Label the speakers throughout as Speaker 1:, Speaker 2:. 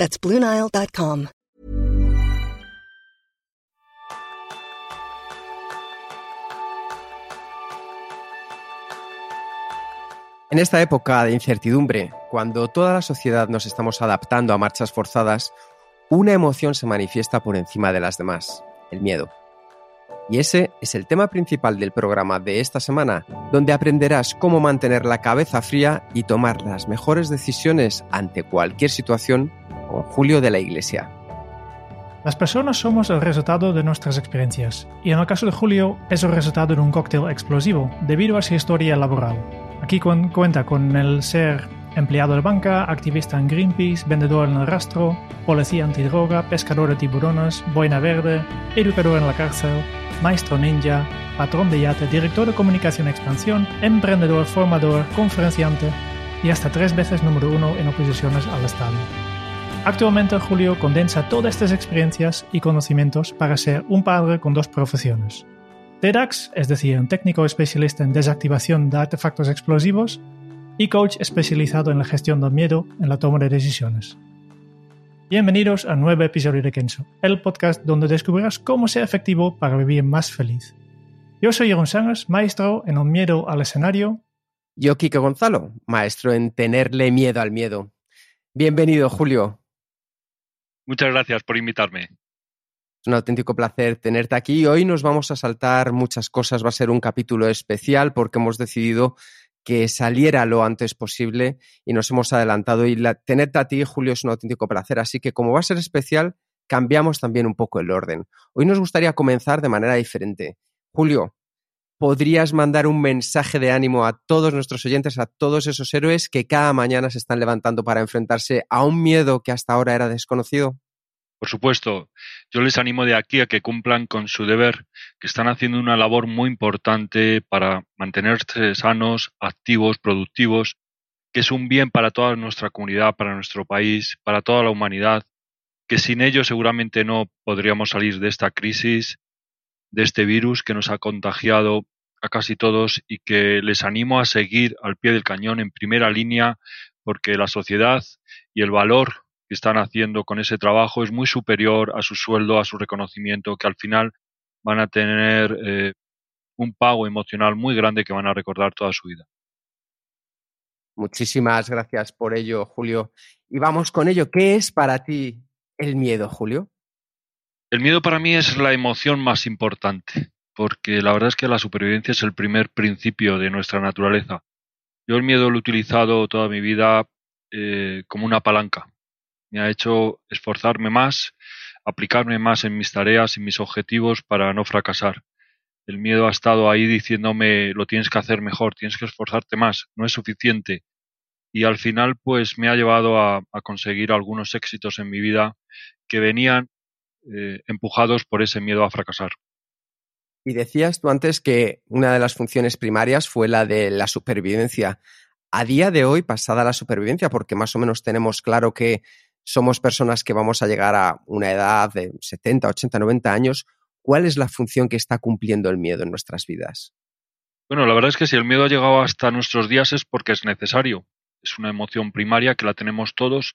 Speaker 1: That's.
Speaker 2: En esta época de incertidumbre, cuando toda la sociedad nos estamos adaptando a marchas forzadas, una emoción se manifiesta por encima de las demás, el miedo. Y ese es el tema principal del programa de esta semana, donde aprenderás cómo mantener la cabeza fría y tomar las mejores decisiones ante cualquier situación Julio de la Iglesia.
Speaker 3: Las personas somos el resultado de nuestras experiencias, y en el caso de Julio es el resultado de un cóctel explosivo debido a su historia laboral. Aquí cuenta con el ser empleado de banca, activista en Greenpeace, vendedor en el rastro, policía antidroga, pescador de tiburones, boina verde, educador en la cárcel, maestro ninja, patrón de yate, director de comunicación y expansión, emprendedor, formador, conferenciante y hasta tres veces número uno en oposiciones al Estado. Actualmente Julio condensa todas estas experiencias y conocimientos para ser un padre con dos profesiones. TEDx, es decir, un técnico especialista en desactivación de artefactos explosivos, y coach especializado en la gestión del miedo en la toma de decisiones. Bienvenidos a un nuevo episodio de Kenzo, el podcast donde descubrirás cómo ser efectivo para vivir más feliz. Yo soy Jeroen Sangers, maestro en un miedo al escenario.
Speaker 2: Yo, Kike Gonzalo, maestro en tenerle miedo al miedo. Bienvenido, Julio.
Speaker 4: Muchas gracias por invitarme.
Speaker 2: Es un auténtico placer tenerte aquí. Hoy nos vamos a saltar muchas cosas. Va a ser un capítulo especial porque hemos decidido que saliera lo antes posible y nos hemos adelantado. Y la, tenerte a ti, Julio, es un auténtico placer. Así que como va a ser especial, cambiamos también un poco el orden. Hoy nos gustaría comenzar de manera diferente. Julio, ¿podrías mandar un mensaje de ánimo a todos nuestros oyentes, a todos esos héroes que cada mañana se están levantando para enfrentarse a un miedo que hasta ahora era desconocido?
Speaker 4: Por supuesto, yo les animo de aquí a que cumplan con su deber, que están haciendo una labor muy importante para mantenerse sanos, activos, productivos, que es un bien para toda nuestra comunidad, para nuestro país, para toda la humanidad, que sin ellos seguramente no podríamos salir de esta crisis, de este virus que nos ha contagiado a casi todos y que les animo a seguir al pie del cañón en primera línea porque la sociedad y el valor que están haciendo con ese trabajo es muy superior a su sueldo, a su reconocimiento, que al final van a tener eh, un pago emocional muy grande que van a recordar toda su vida.
Speaker 2: Muchísimas gracias por ello, Julio. Y vamos con ello. ¿Qué es para ti el miedo, Julio?
Speaker 4: El miedo para mí es la emoción más importante, porque la verdad es que la supervivencia es el primer principio de nuestra naturaleza. Yo el miedo lo he utilizado toda mi vida eh, como una palanca me ha hecho esforzarme más, aplicarme más en mis tareas y mis objetivos para no fracasar. El miedo ha estado ahí diciéndome lo tienes que hacer mejor, tienes que esforzarte más, no es suficiente. Y al final pues me ha llevado a, conseguir algunos éxitos en mi vida que venían eh, empujados por ese miedo a fracasar.
Speaker 2: Y decías tú antes que una de las funciones primarias fue la de la supervivencia. A día de hoy, pasada la supervivencia, porque más o menos tenemos claro que somos personas que vamos a llegar a una edad de 70, 80, 90 años, ¿cuál es la función que está cumpliendo el miedo en nuestras vidas?
Speaker 4: Bueno, la verdad es que si el miedo ha llegado hasta nuestros días es porque es necesario. Es una emoción primaria que la tenemos todos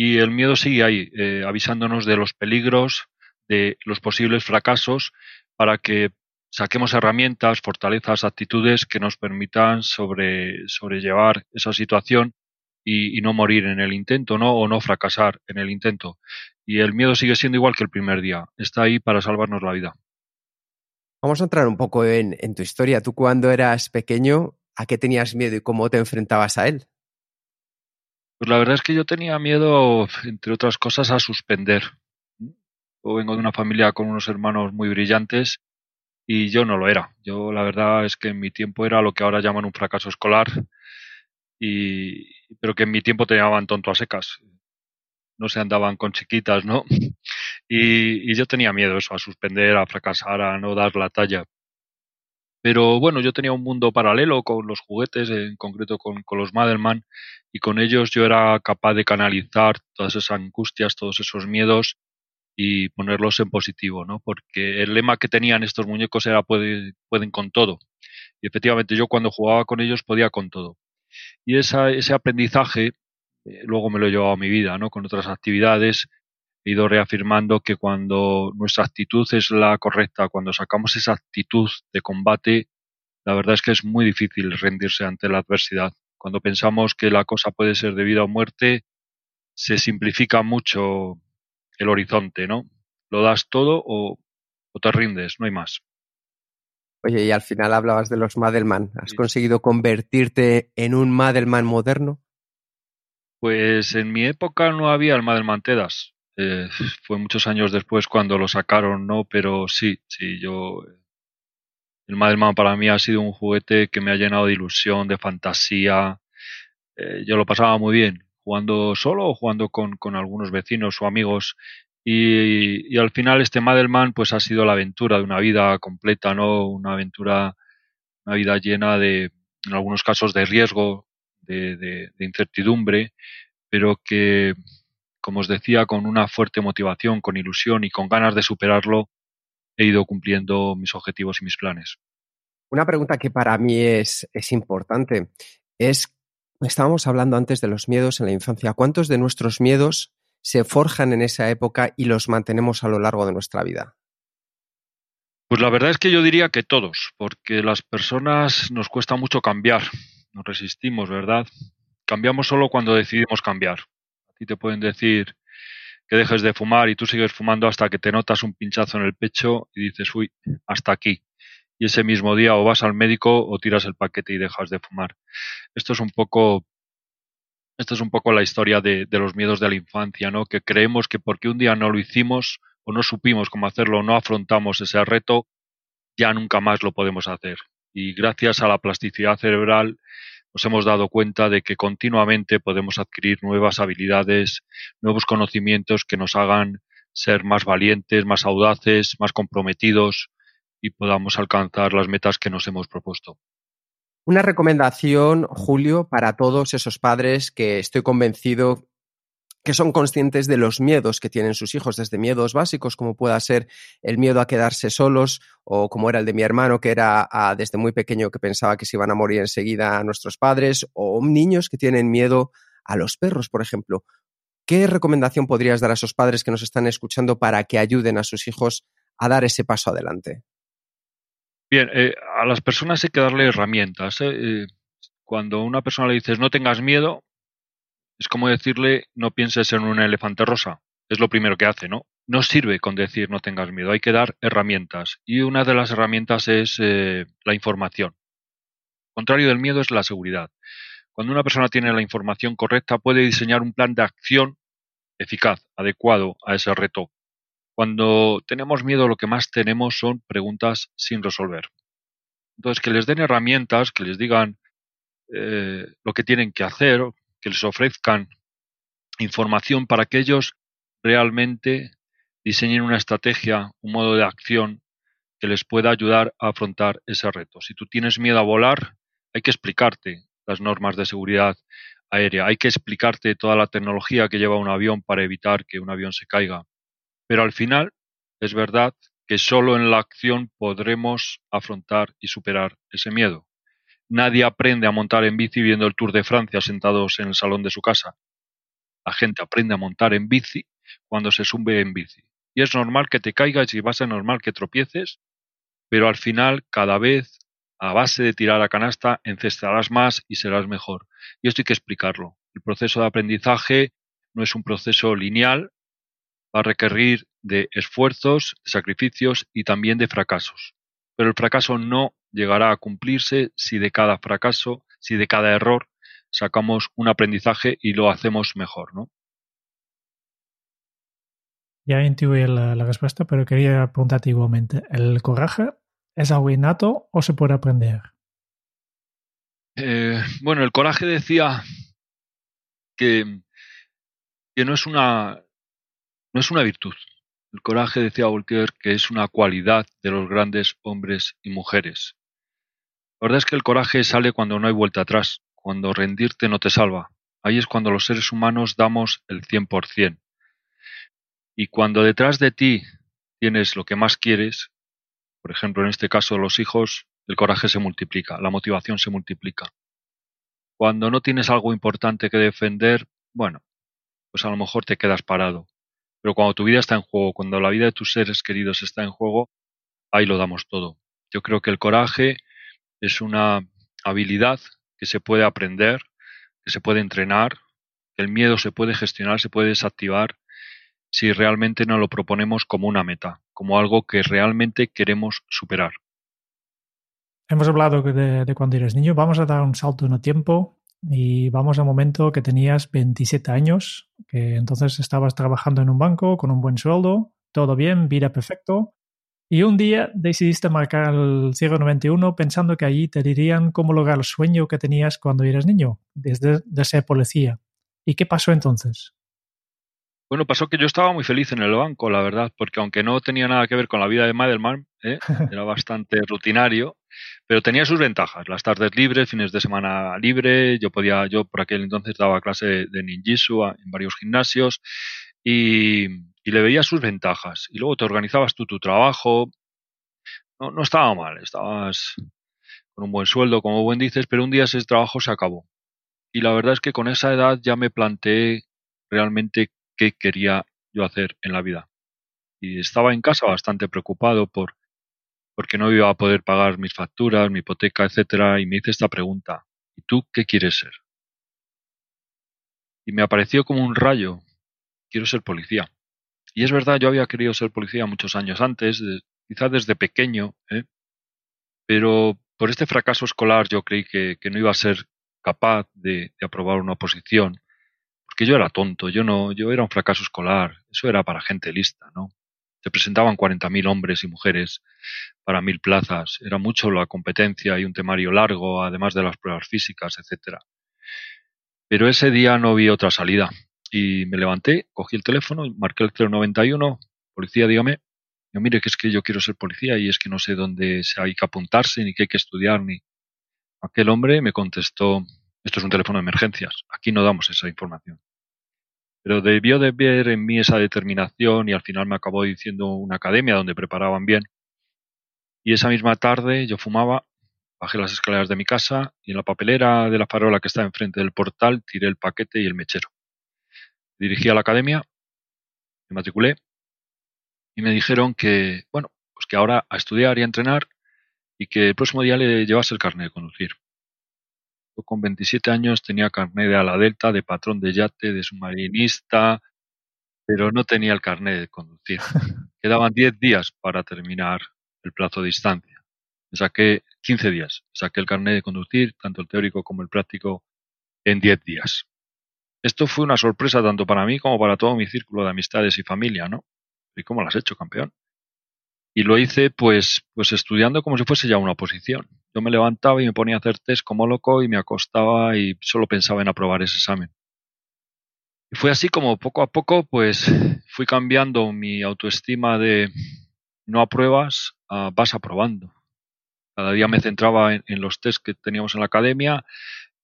Speaker 4: y el miedo sigue ahí, eh, avisándonos de los peligros, de los posibles fracasos, para que saquemos herramientas, fortalezas, actitudes que nos permitan sobre, sobrellevar esa situación y, no morir en el intento, ¿no? O no fracasar en el intento. Y el miedo sigue siendo igual que el primer día. Está ahí para salvarnos la vida.
Speaker 2: Vamos a entrar un poco en, en tu historia. Tú cuando eras pequeño, ¿a qué tenías miedo y cómo te enfrentabas a él?
Speaker 4: Pues la verdad es que yo tenía miedo, entre otras cosas, a suspender. Yo vengo de una familia con unos hermanos muy brillantes y yo no lo era. Yo la verdad es que en mi tiempo era lo que ahora llaman un fracaso escolar y, pero que en mi tiempo te llamaban tonto a secas. no se andaban con chiquitas, ¿no? Y, yo tenía miedo eso, a suspender, a fracasar, a no dar la talla. Pero bueno, yo tenía un mundo paralelo con los juguetes, en concreto con, los Madelman, y con ellos yo era capaz de canalizar todas esas angustias, todos esos miedos y ponerlos en positivo, ¿no? Porque el lema que tenían estos muñecos era pueden con todo. Y efectivamente yo cuando jugaba con ellos podía con todo. Y esa, ese aprendizaje eh, luego me lo he llevado a mi vida, ¿no? Con otras actividades ido reafirmando que cuando nuestra actitud es la correcta, cuando sacamos esa actitud de combate, la verdad es que es muy difícil rendirse ante la adversidad. Cuando pensamos que la cosa puede ser de vida o muerte, se simplifica mucho el horizonte, ¿no? Lo das todo o, te rindes, no hay más.
Speaker 2: Oye, y al final hablabas de los Madelman. ¿Has conseguido convertirte en un Madelman moderno?
Speaker 4: Pues en mi época no había el Madelman Tedas. Eh, fue muchos años después cuando lo sacaron, ¿no? Pero sí, sí, yo. El Madelman para mí ha sido un juguete que me ha llenado de ilusión, de fantasía. Eh, yo lo pasaba muy bien jugando solo o jugando con, con algunos vecinos o amigos. Y, y, al final este Madelman pues ha sido la aventura de una vida completa, ¿no? Una aventura, una vida llena de, en algunos casos, de riesgo, de, de, de incertidumbre, pero que, como os decía, con una fuerte motivación, con ilusión y con ganas de superarlo, he ido cumpliendo mis objetivos y mis planes.
Speaker 2: Una pregunta que para mí es, es importante es Estábamos hablando antes de los miedos en la infancia. ¿Cuántos de nuestros miedos se forjan en esa época y los mantenemos a lo largo de nuestra vida?
Speaker 4: Pues la verdad es que yo diría que todos, porque las personas nos cuesta mucho cambiar, nos resistimos, ¿verdad? Cambiamos solo cuando decidimos cambiar. Ti te pueden decir que dejes de fumar y tú sigues fumando hasta que te notas un pinchazo en el pecho y dices, uy, hasta aquí y ese mismo día o vas al médico o tiras el paquete y dejas de fumar. Esto es un poco esto es un poco la historia de, de, los miedos de la infancia, ¿no? Que creemos que porque un día no lo hicimos o no supimos cómo hacerlo, no afrontamos ese reto, ya nunca más lo podemos hacer. Y gracias a la plasticidad cerebral nos hemos dado cuenta de que continuamente podemos adquirir nuevas habilidades, nuevos conocimientos que nos hagan ser más valientes, más audaces, más comprometidos, y podamos alcanzar las metas que nos hemos propuesto.
Speaker 2: Una recomendación, Julio, para todos esos padres que estoy convencido que son conscientes de los miedos que tienen sus hijos, desde miedos básicos como pueda ser el miedo a quedarse solos o como era el de mi hermano que era desde muy pequeño que pensaba que se iban a morir enseguida a nuestros padres o niños que tienen miedo a los perros, por ejemplo. ¿Qué recomendación podrías dar a esos padres que nos están escuchando para que ayuden a sus hijos a dar ese paso adelante?
Speaker 4: Bien, eh, a las personas hay que darle herramientas. ¿eh? Eh, cuando una persona le dices no tengas miedo, es como decirle no pienses en un elefante rosa. Es lo primero que hace, ¿no? No sirve con decir no tengas miedo, hay que dar herramientas. Y una de las herramientas es la información. contrario del miedo es la seguridad. Cuando una persona tiene la información correcta, puede diseñar un plan de acción eficaz, adecuado a ese reto cuando tenemos miedo, lo que más tenemos son preguntas sin resolver. Entonces, que les den herramientas, que les digan eh, lo que tienen que hacer, que les ofrezcan información para que ellos realmente diseñen una estrategia, un modo de acción que les pueda ayudar a afrontar ese reto. Si tú tienes miedo a volar, hay que explicarte las normas de seguridad aérea, hay que explicarte toda la tecnología que lleva un avión para evitar que un avión se caiga. Pero al final es verdad que solo en la acción podremos afrontar y superar ese miedo. Nadie aprende a montar en bici viendo el Tour de Francia sentados en el salón de su casa. La gente aprende a montar en bici cuando se sube en bici. Y es normal que te caigas y va a ser normal que tropieces, pero al final, cada vez, a base de tirar a canasta, encestarás más y serás mejor. Y esto hay que explicarlo. El proceso de aprendizaje no es un proceso lineal, va a requerir de esfuerzos, sacrificios y también de fracasos. Pero el fracaso no llegará a cumplirse si de cada fracaso, si de cada error sacamos un aprendizaje y lo hacemos mejor, ¿no?
Speaker 3: Ya intuí la, la respuesta, pero quería preguntarte igualmente. ¿El coraje es algo innato o se puede aprender?
Speaker 4: Eh, bueno, el coraje decía que que no es una, no es una virtud. El coraje, decía Voltaire, que es una cualidad de los grandes hombres y mujeres. La verdad es que el coraje sale cuando no hay vuelta atrás, cuando rendirte no te salva. Ahí es cuando los seres humanos damos el 100%. Y cuando detrás de ti tienes lo que más quieres, por ejemplo, en este caso los hijos, el coraje se multiplica, la motivación se multiplica. Cuando no tienes algo importante que defender, bueno, pues a lo mejor te quedas parado. Pero cuando tu vida está en juego, cuando la vida de tus seres queridos está en juego, ahí lo damos todo. Yo creo que el coraje es una habilidad que se puede aprender, que se puede entrenar, el miedo se puede gestionar, se puede desactivar si realmente nos lo proponemos como una meta, como algo que realmente queremos superar.
Speaker 3: Hemos hablado de, de cuando eres niño, vamos a dar un salto en el tiempo y vamos al momento que tenías 27 años, que entonces estabas trabajando en un banco con un buen sueldo, todo bien, vida perfecto, y un día decidiste marcar el 091 pensando que allí te dirían cómo lograr el sueño que tenías cuando eras niño, desde de ser policía. ¿Y qué pasó entonces?
Speaker 4: Bueno, pasó que yo estaba muy feliz en el banco, la verdad, porque aunque no tenía nada que ver con la vida de Madelman, ¿eh? era bastante rutinario, pero tenía sus ventajas. Las tardes libres, fines de semana libre, yo podía, yo por aquel entonces daba clase de ninjitsu en varios gimnasios y, le veía sus ventajas. Y luego te organizabas tú tu trabajo. No, no estaba mal, estabas con un buen sueldo, como buen dices, pero un día ese trabajo se acabó. Y la verdad es que con esa edad ya me planteé realmente qué quería yo hacer en la vida. Y estaba en casa bastante preocupado por porque no iba a poder pagar mis facturas, mi hipoteca, etcétera, y me hice esta pregunta: ¿y tú qué quieres ser? Y me apareció como un rayo, quiero ser policía. Y es verdad, yo había querido ser policía muchos años antes, quizás desde pequeño, ¿eh? pero por este fracaso escolar yo creí que, no iba a ser capaz de, de aprobar una oposición que yo era tonto, yo no, yo era un fracaso escolar, eso era para gente lista, ¿no? Se presentaban 40.000 hombres y mujeres para mil plazas, era mucho la competencia y un temario largo, además de las pruebas físicas, etcétera. Pero ese día no vi otra salida y me levanté, cogí el teléfono, marqué el 091, policía, dígame, yo mire que es que yo quiero ser policía y es que no sé dónde hay que apuntarse, ni qué hay que estudiar, ni... Aquel hombre me contestó, esto es un teléfono de emergencias, aquí no damos esa información pero debió de ver en mí esa determinación y al final me acabó diciendo una academia donde preparaban bien. Y esa misma tarde yo fumaba, bajé las escaleras de mi casa y en la papelera de la farola que está enfrente del portal tiré el paquete y el mechero. Dirigí a la academia, me matriculé y me dijeron que, bueno, pues que ahora a estudiar y a entrenar y que el próximo día le llevase el carnet de conducir con 27 años tenía carnet de ala delta, de patrón de yate, de submarinista, pero no tenía el carnet de conducir. Quedaban 10 días para terminar el plazo de distancia. Me saqué 15 días. Saqué el carnet de conducir, tanto el teórico como el práctico, en 10 días. Esto fue una sorpresa tanto para mí como para todo mi círculo de amistades y familia, ¿no? ¿Y cómo lo has hecho, campeón? Y lo hice pues, pues estudiando como si fuese ya una oposición. Yo me levantaba y me ponía a hacer test como loco y me acostaba y solo pensaba en aprobar ese examen. Y fue así como poco a poco pues fui cambiando mi autoestima de no apruebas a vas aprobando. Cada día me centraba en, los test que teníamos en la academia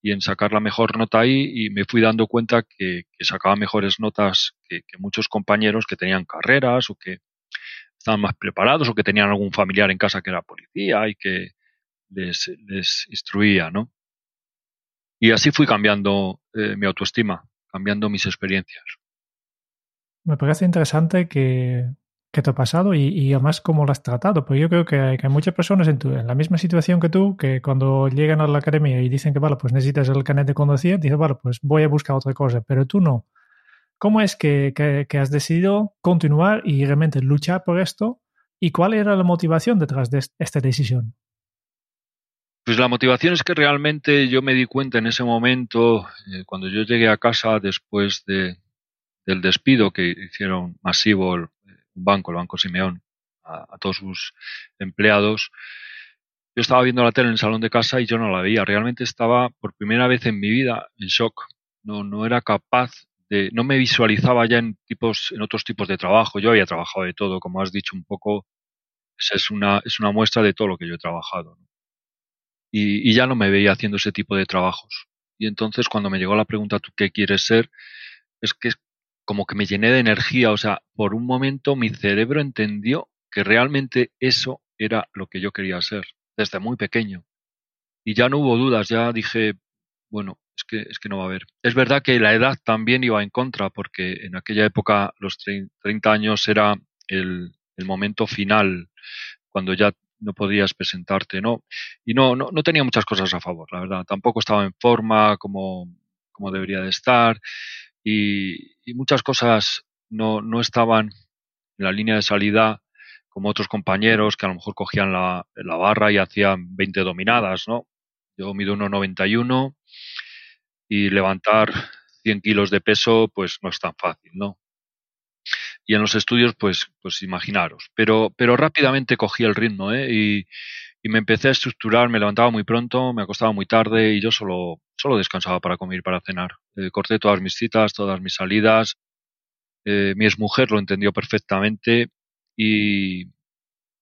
Speaker 4: y en sacar la mejor nota ahí y me fui dando cuenta que, sacaba mejores notas que, muchos compañeros que tenían carreras o que estaban más preparados o que tenían algún familiar en casa que era policía y que les, instruía, ¿no? Y así fui cambiando eh, mi autoestima, cambiando mis experiencias.
Speaker 3: Me parece interesante que, que te ha pasado y, además cómo lo has tratado, porque yo creo que hay, muchas personas en, la misma situación que tú, que cuando llegan a la academia y dicen que, vale, pues necesitas el carnet de conducir, dicen, vale, pues voy a buscar otra cosa, pero tú no. ¿Cómo es que, has decidido continuar y realmente luchar por esto? ¿Y cuál era la motivación detrás de esta decisión?
Speaker 4: Pues la motivación es que realmente yo me di cuenta en ese momento, eh, cuando yo llegué a casa después de, del despido que hicieron masivo el, un banco, el Banco Simeón, a, todos sus empleados, yo estaba viendo la tele en el salón de casa y yo no la veía. Realmente estaba por primera vez en mi vida en shock. No, no era capaz no me visualizaba ya en tipos, en otros tipos de trabajo. Yo había trabajado de todo, como has dicho un poco, esa es una, es una muestra de todo lo que yo he trabajado. Y, ya no me veía haciendo ese tipo de trabajos. Y entonces cuando me llegó la pregunta, ¿tú qué quieres ser? Es que como que me llené de energía, o sea, por un momento mi cerebro entendió que realmente eso era lo que yo quería ser, desde muy pequeño. Y ya no hubo dudas, ya dije, bueno, es que, es que no va a haber. Es verdad que la edad también iba en contra, porque en aquella época los 30 años era el, momento final, cuando ya no podías presentarte, ¿no? Y no, no, no tenía muchas cosas a favor, la verdad. Tampoco estaba en forma como, como debería de estar y, muchas cosas no, no estaban en la línea de salida como otros compañeros que a lo mejor cogían la, la barra y hacían 20 dominadas, ¿no? Yo mido 1,91 y levantar 100 kilos de peso pues no es tan fácil, ¿no? Y en los estudios, pues, pues imaginaros. Pero, pero rápidamente cogí el ritmo, ¿eh? Y, y me empecé a estructurar, me levantaba muy pronto, me acostaba muy tarde y yo solo, solo descansaba para comer, para cenar. Eh, corté todas mis citas, todas mis salidas. Eh, mi exmujer lo entendió perfectamente y, y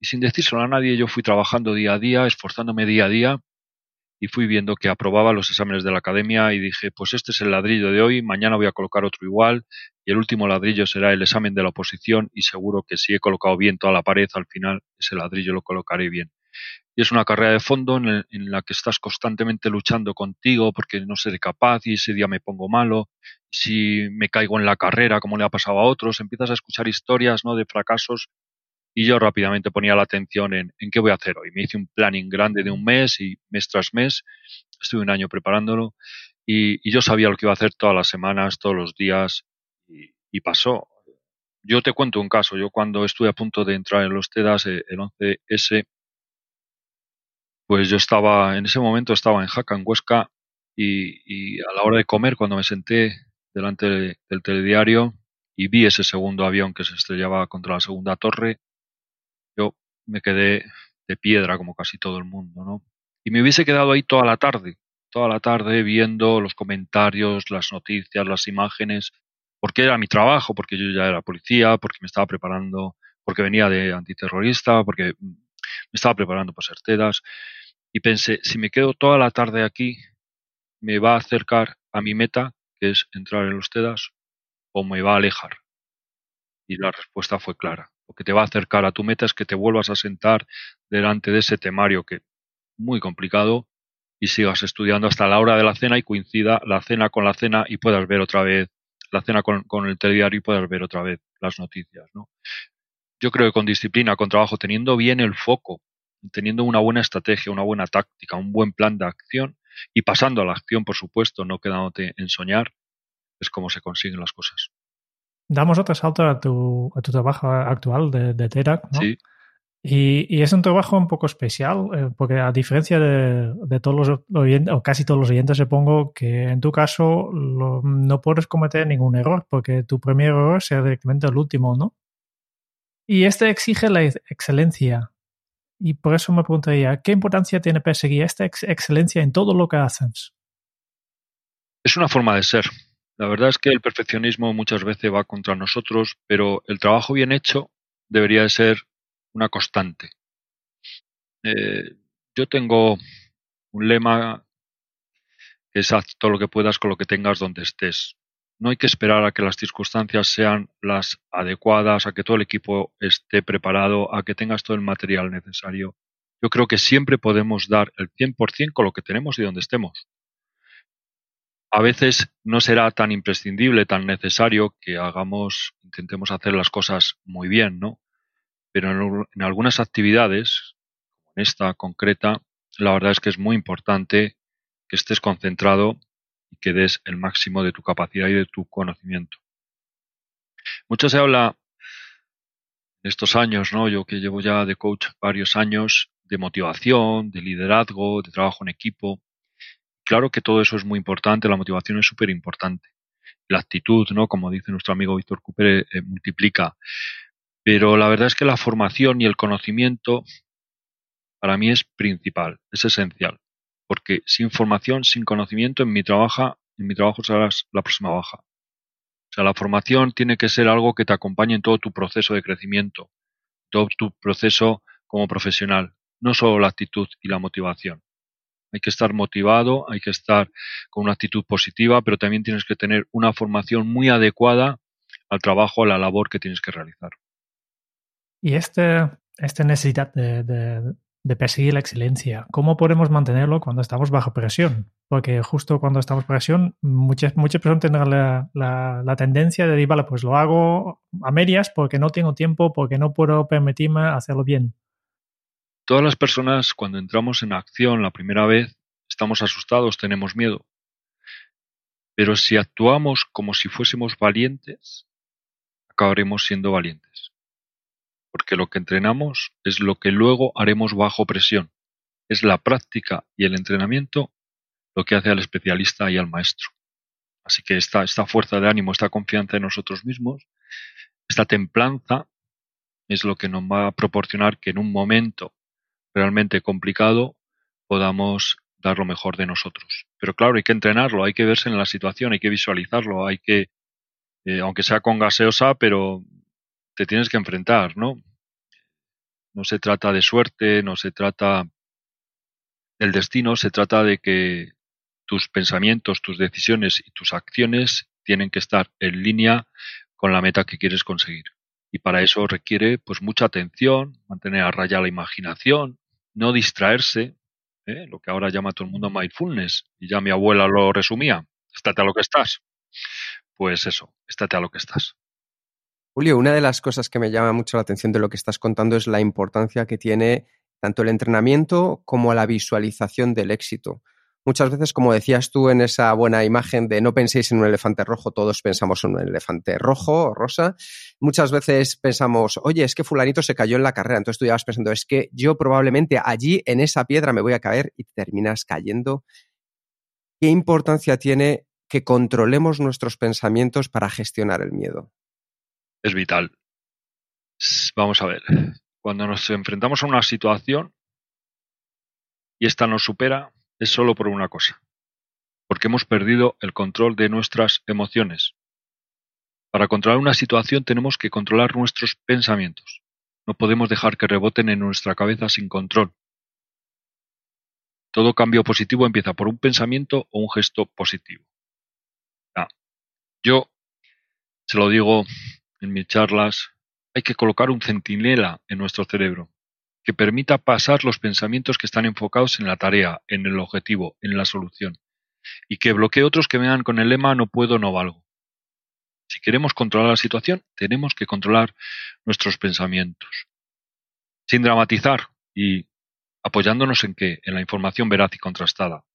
Speaker 4: sin decírselo a nadie yo fui trabajando día a día, esforzándome día a día y fui viendo que aprobaba los exámenes de la academia y dije, pues este es el ladrillo de hoy, mañana voy a colocar otro igual y el último ladrillo será el examen de la oposición y seguro que si he colocado bien toda la pared, al final ese ladrillo lo colocaré bien. Y es una carrera de fondo en, el, en la que estás constantemente luchando contigo porque no seré capaz y ese día me pongo malo, si me caigo en la carrera como le ha pasado a otros, empiezas a escuchar historias ¿no? de fracasos y yo rápidamente ponía la atención en, en qué voy a hacer hoy. Me hice un planning grande de un mes y mes tras mes, estuve un año preparándolo y, y yo sabía lo que iba a hacer todas las semanas, todos los días y, y, pasó. Yo te cuento un caso, yo cuando estuve a punto de entrar en los TEDAS, eh, el 11S, pues yo estaba, en ese momento estaba en Jaca, en Huesca, y, y a la hora de comer, cuando me senté delante del telediario y vi ese segundo avión que se estrellaba contra la segunda torre, yo me quedé de piedra como casi todo el mundo, ¿no? Y me hubiese quedado ahí toda la tarde, toda la tarde viendo los comentarios, las noticias, las imágenes, porque era mi trabajo, porque yo ya era policía, porque me estaba preparando, porque venía de antiterrorista, porque me estaba preparando para ser TEDAS. Y pensé, si me quedo toda la tarde aquí, me va a acercar a mi meta, que es entrar en los TEDAS, o me va a alejar. Y la respuesta fue clara lo que te va a acercar a tu meta es que te vuelvas a sentar delante de ese temario que muy complicado y sigas estudiando hasta la hora de la cena y coincida la cena con la cena y puedas ver otra vez la cena con, con el telediario y puedas ver otra vez las noticias, ¿no? Yo creo que con disciplina, con trabajo, teniendo bien el foco, teniendo una buena estrategia, una buena táctica, un buen plan de acción y pasando a la acción, por supuesto, no quedándote en soñar, es como se consiguen las cosas
Speaker 3: damos otro salto a tu, a tu trabajo actual de, de TEDAC, ¿no?
Speaker 4: Sí.
Speaker 3: Y, y, es un trabajo un poco especial, eh, porque a diferencia de, de, todos los oyentes, o casi todos los oyentes, supongo que en tu caso lo, no puedes cometer ningún error, porque tu primer error será directamente el último, ¿no? Y este exige la excelencia. Y por eso me preguntaría, ¿qué importancia tiene perseguir esta ex excelencia en todo lo que haces?
Speaker 4: Es una forma de ser. La verdad es que el perfeccionismo muchas veces va contra nosotros, pero el trabajo bien hecho debería de ser una constante. Eh, yo tengo un lema que es haz todo lo que puedas con lo que tengas donde estés. No hay que esperar a que las circunstancias sean las adecuadas, a que todo el equipo esté preparado, a que tengas todo el material necesario. Yo creo que siempre podemos dar el 100% con lo que tenemos y donde estemos a veces no será tan imprescindible, tan necesario que hagamos, intentemos hacer las cosas muy bien, ¿no? Pero en, algunas actividades, como en esta concreta, la verdad es que es muy importante que estés concentrado y que des el máximo de tu capacidad y de tu conocimiento. Mucho se habla en estos años, ¿no? Yo que llevo ya de coach varios años, de motivación, de liderazgo, de trabajo en equipo. Claro que todo eso es muy importante, la motivación es súper importante. La actitud, ¿no? Como dice nuestro amigo Víctor Cooper, eh, multiplica. Pero la verdad es que la formación y el conocimiento para mí es principal, es esencial. Porque sin formación, sin conocimiento, en mi trabajo, en mi trabajo serás la próxima baja. O sea, la formación tiene que ser algo que te acompañe en todo tu proceso de crecimiento, todo tu proceso como profesional, no solo la actitud y la motivación. Hay que estar motivado, hay que estar con una actitud positiva, pero también tienes que tener una formación muy adecuada al trabajo, a la labor que tienes que realizar.
Speaker 3: Y este, esta necesidad de, de perseguir la excelencia. ¿Cómo podemos mantenerlo cuando estamos bajo presión? Porque justo cuando estamos bajo presión, muchas, muchas personas tendrán la, la, tendencia de decir, vale, pues lo hago a medias porque no tengo tiempo, porque no puedo permitirme hacerlo bien.
Speaker 4: Todas las personas cuando entramos en acción la primera vez estamos asustados, tenemos miedo. Pero si actuamos como si fuésemos valientes, acabaremos siendo valientes porque lo que entrenamos es lo que luego haremos bajo presión. Es la práctica y el entrenamiento lo que hace al especialista y al maestro. Así que esta, fuerza de ánimo, esta confianza en nosotros mismos, esta templanza es lo que nos va a proporcionar que en un momento realmente complicado podamos dar lo mejor de nosotros. Pero claro, hay que entrenarlo, hay que verse en la situación, hay que visualizarlo, hay que, eh, aunque sea con gaseosa, pero te tienes que enfrentar, ¿no? No se trata de suerte, no se trata del destino, se trata de que tus pensamientos, tus decisiones y tus acciones tienen que estar en línea con la meta que quieres conseguir. Y para eso requiere pues mucha atención, mantener a raya la imaginación, no distraerse, ¿eh? lo que ahora llama todo el mundo mindfulness, y ya mi abuela lo resumía, estate a lo que estás. Pues eso, estate a lo que estás.
Speaker 2: Julio, una de las cosas que me llama mucho la atención de lo que estás contando es la importancia que tiene tanto el entrenamiento como la visualización del éxito. Muchas veces, como decías tú en esa buena imagen de no penséis en un elefante rojo, todos pensamos en un elefante rojo o rosa. Muchas veces pensamos, oye, es que fulanito se cayó en la carrera, entonces tú ya vas pensando, es que yo probablemente allí en esa piedra me voy a caer y terminas cayendo. ¿Qué importancia tiene que controlemos nuestros pensamientos para gestionar el miedo?
Speaker 4: Es vital. Vamos a ver, cuando nos enfrentamos a una situación y esta nos supera, es solo por una cosa, porque hemos perdido el control de nuestras emociones. Para controlar una situación tenemos que controlar nuestros pensamientos. No podemos dejar que reboten en nuestra cabeza sin control. Todo cambio positivo empieza por un pensamiento o un gesto positivo. yo se lo digo en mis charlas, hay que colocar un centinela en nuestro cerebro que permita pasar los pensamientos que están enfocados en la tarea, en el objetivo, en la solución, y que bloquee otros que vengan con el lema no puedo, no valgo. Si queremos controlar la situación, tenemos que controlar nuestros pensamientos. Sin dramatizar y apoyándonos en qué? En la información veraz y contrastada.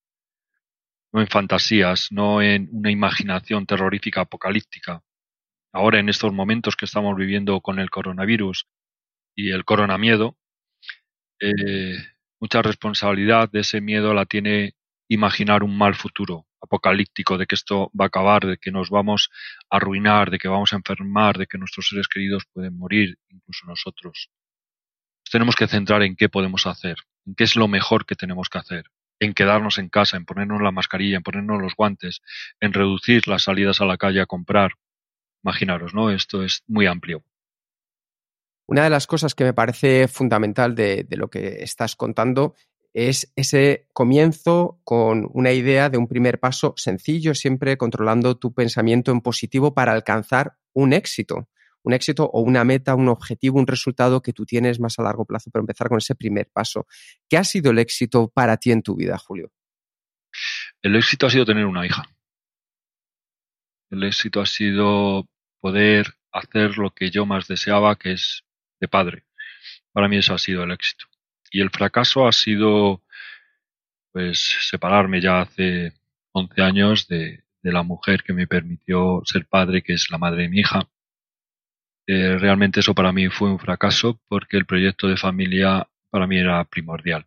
Speaker 4: No en fantasías, no en una imaginación terrorífica apocalíptica, ahora en estos momentos que estamos viviendo con el coronavirus y el coronamiedo, eh, mucha responsabilidad de ese miedo la tiene imaginar un mal futuro apocalíptico, de que esto va a acabar, de que nos vamos a arruinar, de que vamos a enfermar, de que nuestros seres queridos pueden morir, incluso nosotros. Nos tenemos que centrar en qué podemos hacer, en qué es lo mejor que tenemos que hacer, en quedarnos en casa, en ponernos la mascarilla, en ponernos los guantes, en reducir las salidas a la calle a comprar, Imaginaros, ¿no? Esto es muy amplio.
Speaker 2: Una de las cosas que me parece fundamental de, lo que estás contando es ese comienzo con una idea de un primer paso sencillo, siempre controlando tu pensamiento en positivo para alcanzar un éxito, un éxito o una meta, un objetivo, un resultado que tú tienes más a largo plazo, pero empezar con ese primer paso. ¿Qué ha sido el éxito para ti en tu vida, Julio?
Speaker 4: El éxito ha sido tener una hija. El éxito ha sido poder hacer lo que yo más deseaba, que es de padre. Para mí eso ha sido el éxito. Y el fracaso ha sido, pues, separarme ya hace 11 años de, la mujer que me permitió ser padre, que es la madre de mi hija. Eh, realmente eso para mí fue un fracaso porque el proyecto de familia para mí era primordial.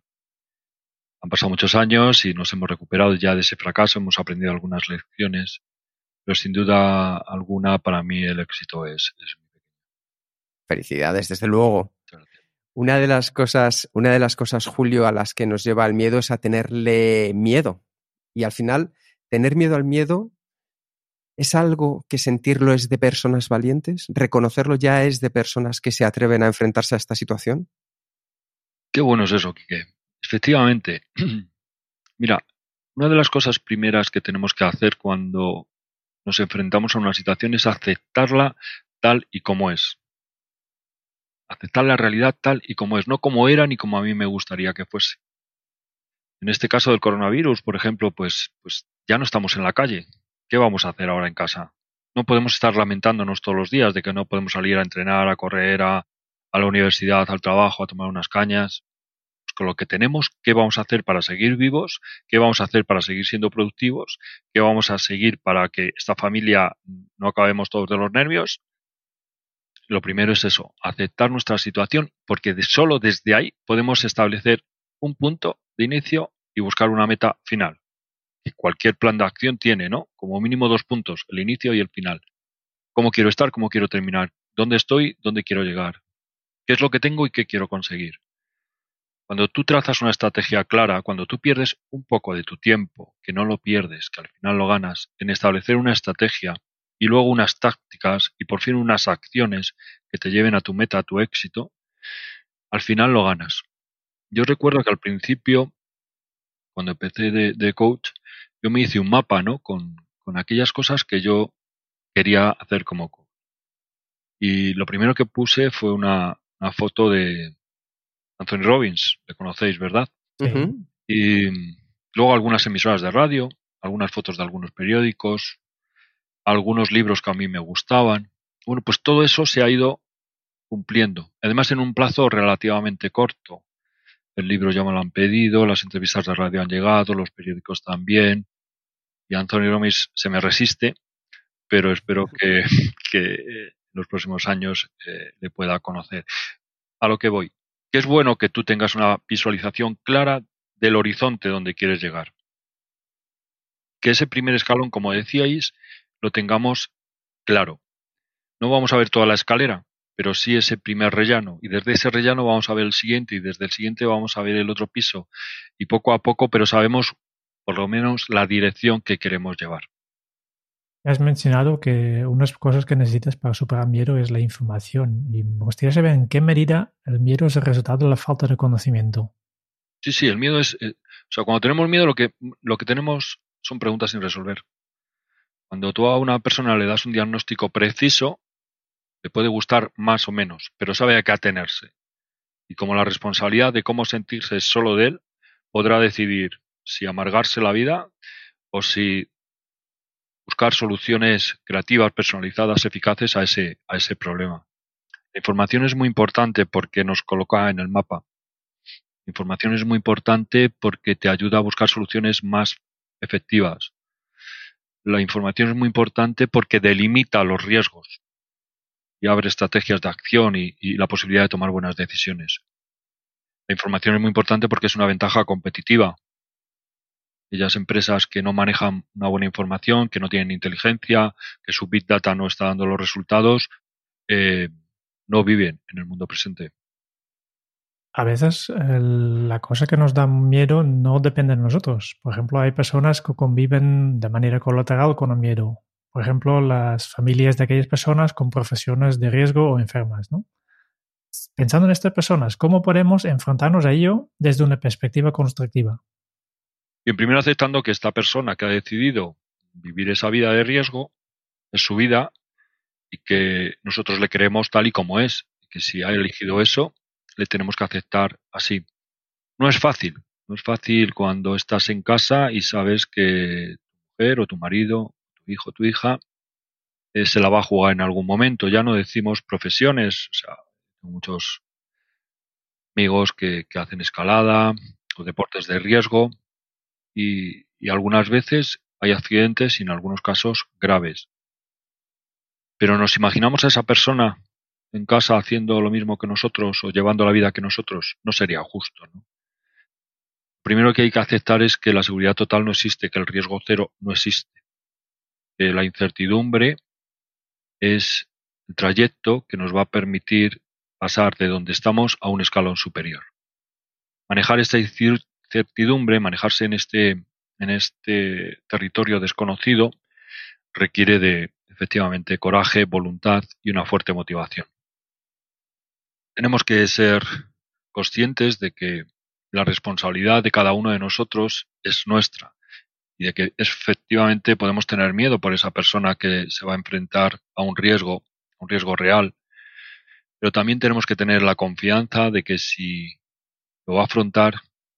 Speaker 4: Han pasado muchos años y nos hemos recuperado ya de ese fracaso, hemos aprendido algunas lecciones pero sin duda alguna para mí el éxito es, muy pequeño.
Speaker 2: Felicidades, desde luego. Una de las cosas, una de las cosas, Julio, a las que nos lleva el miedo es a tenerle miedo. Y al final, tener miedo al miedo ¿Es algo que sentirlo es de personas valientes? ¿Reconocerlo ya es de personas que se atreven a enfrentarse a esta situación?
Speaker 4: Qué bueno es eso, Quique. Efectivamente. Mira, una de las cosas primeras que tenemos que hacer cuando nos enfrentamos a una situación es aceptarla tal y como es. Aceptar la realidad tal y como es, no como era ni como a mí me gustaría que fuese. En este caso del coronavirus, por ejemplo, pues, pues ya no estamos en la calle. ¿Qué vamos a hacer ahora en casa? No podemos estar lamentándonos todos los días de que no podemos salir a entrenar, a correr, a, a la universidad, al trabajo, a tomar unas cañas. Lo que tenemos, ¿qué vamos a hacer para seguir vivos? ¿Qué vamos a hacer para seguir siendo productivos? ¿Qué vamos a seguir para que esta familia no acabemos todos de los nervios? Lo primero es eso, aceptar nuestra situación, porque de solo desde ahí podemos establecer un punto de inicio y buscar una meta final. Cualquier plan de acción tiene, ¿no? Como mínimo dos puntos, el inicio y el final. ¿Cómo quiero estar? ¿Cómo quiero terminar? ¿Dónde estoy? ¿Dónde quiero llegar? ¿Qué es lo que tengo y qué quiero conseguir? Cuando tú trazas una estrategia clara, cuando tú pierdes un poco de tu tiempo, que no lo pierdes, que al final lo ganas, en establecer una estrategia y luego unas tácticas y por fin unas acciones que te lleven a tu meta, a tu éxito, al final lo ganas. Yo recuerdo que al principio, cuando empecé de, coach, yo me hice un mapa, ¿no? Con, con aquellas cosas que yo quería hacer como coach. Y lo primero que puse fue una, una foto de Anthony Robbins, le conocéis, ¿verdad? Y luego algunas emisoras de radio, algunas fotos de algunos periódicos, algunos libros que a mí me gustaban. Bueno, pues todo eso se ha ido cumpliendo. Además, en un plazo relativamente corto. El libro ya me lo han pedido, las entrevistas de radio han llegado, los periódicos también. Y Anthony Robbins se me resiste, pero espero que, en los próximos años eh, le pueda conocer. A lo que voy, que es bueno que tú tengas una visualización clara del horizonte donde quieres llegar. Que ese primer escalón, como decíais, lo tengamos claro. No vamos a ver toda la escalera, pero sí ese primer rellano. Y desde ese rellano vamos a ver el siguiente y desde el siguiente vamos a ver el otro piso. Y poco a poco, pero sabemos por lo menos la dirección que queremos llevar.
Speaker 3: Has mencionado que unas cosas que necesitas para superar miedo es la información. Y me gustaría saber en qué medida el miedo es el resultado de la falta de conocimiento.
Speaker 4: Sí, sí, el miedo es. Eh, o sea, cuando tenemos miedo, lo que, lo que tenemos son preguntas sin resolver. Cuando tú a una persona le das un diagnóstico preciso, le puede gustar más o menos, pero sabe a qué atenerse. Y como la responsabilidad de cómo sentirse es solo de él, podrá decidir si amargarse la vida o si buscar soluciones creativas, personalizadas, eficaces a ese, a ese problema. La información es muy importante porque nos coloca en el mapa. La información es muy importante porque te ayuda a buscar soluciones más efectivas. La información es muy importante porque delimita los riesgos y abre estrategias de acción y, la posibilidad de tomar buenas decisiones. La información es muy importante porque es una ventaja competitiva. Aquellas empresas que no manejan una buena información, que no tienen inteligencia, que su big data no está dando los resultados, eh, no viven en el mundo presente.
Speaker 3: A veces la cosa que nos da miedo no depende de nosotros. Por ejemplo, hay personas que conviven de manera colateral con el miedo por ejemplo, las familias de aquellas personas con profesiones de riesgo o enfermas, ¿no? Pensando en estas personas, ¿cómo podemos enfrentarnos a ello desde una perspectiva constructiva?
Speaker 4: Bien, primero aceptando que esta persona que ha decidido vivir esa vida de riesgo es su vida y que nosotros le queremos tal y como es, y que si ha elegido eso, le tenemos que aceptar así. No es fácil, no es fácil cuando estás en casa y sabes que tu mujer o tu marido tu hijo, tu hija, eh, se la va a jugar en algún momento. Ya no decimos profesiones, o sea, muchos amigos que, hacen escalada o deportes de riesgo y, y algunas veces hay accidentes y en algunos casos graves. Pero nos imaginamos a esa persona en casa haciendo lo mismo que nosotros o llevando la vida que nosotros, no sería justo. ¿no? Primero que hay que aceptar es que la seguridad total no existe, que el riesgo cero no existe la incertidumbre es el trayecto que nos va a permitir pasar de donde estamos a un escalón superior. Manejar esta incertidumbre, manejarse en este, en este territorio desconocido, requiere de efectivamente coraje, voluntad y una fuerte motivación. Tenemos que ser conscientes de que la responsabilidad de cada uno de nosotros es nuestra y de que efectivamente podemos tener miedo por esa persona que se va a enfrentar a un riesgo, un riesgo real, pero también tenemos que tener la confianza de que si lo va a afrontar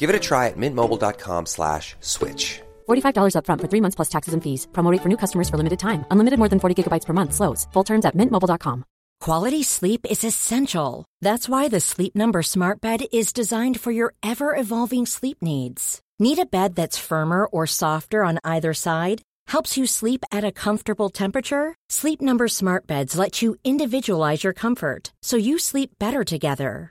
Speaker 5: Give it a try at mintmobile.com slash switch.
Speaker 6: $45 upfront for three months plus taxes and fees. Promo rate for new customers for limited time. Unlimited more than 40 gigabytes per month. Slows. Full terms at mintmobile.com.
Speaker 7: Quality sleep is essential. That's why the Sleep Number Smart Bed is designed for your ever evolving sleep needs. Need a bed that's firmer or softer on either side? Helps you sleep at a comfortable temperature? Sleep Number Smart Beds let you individualize your comfort so you sleep better together.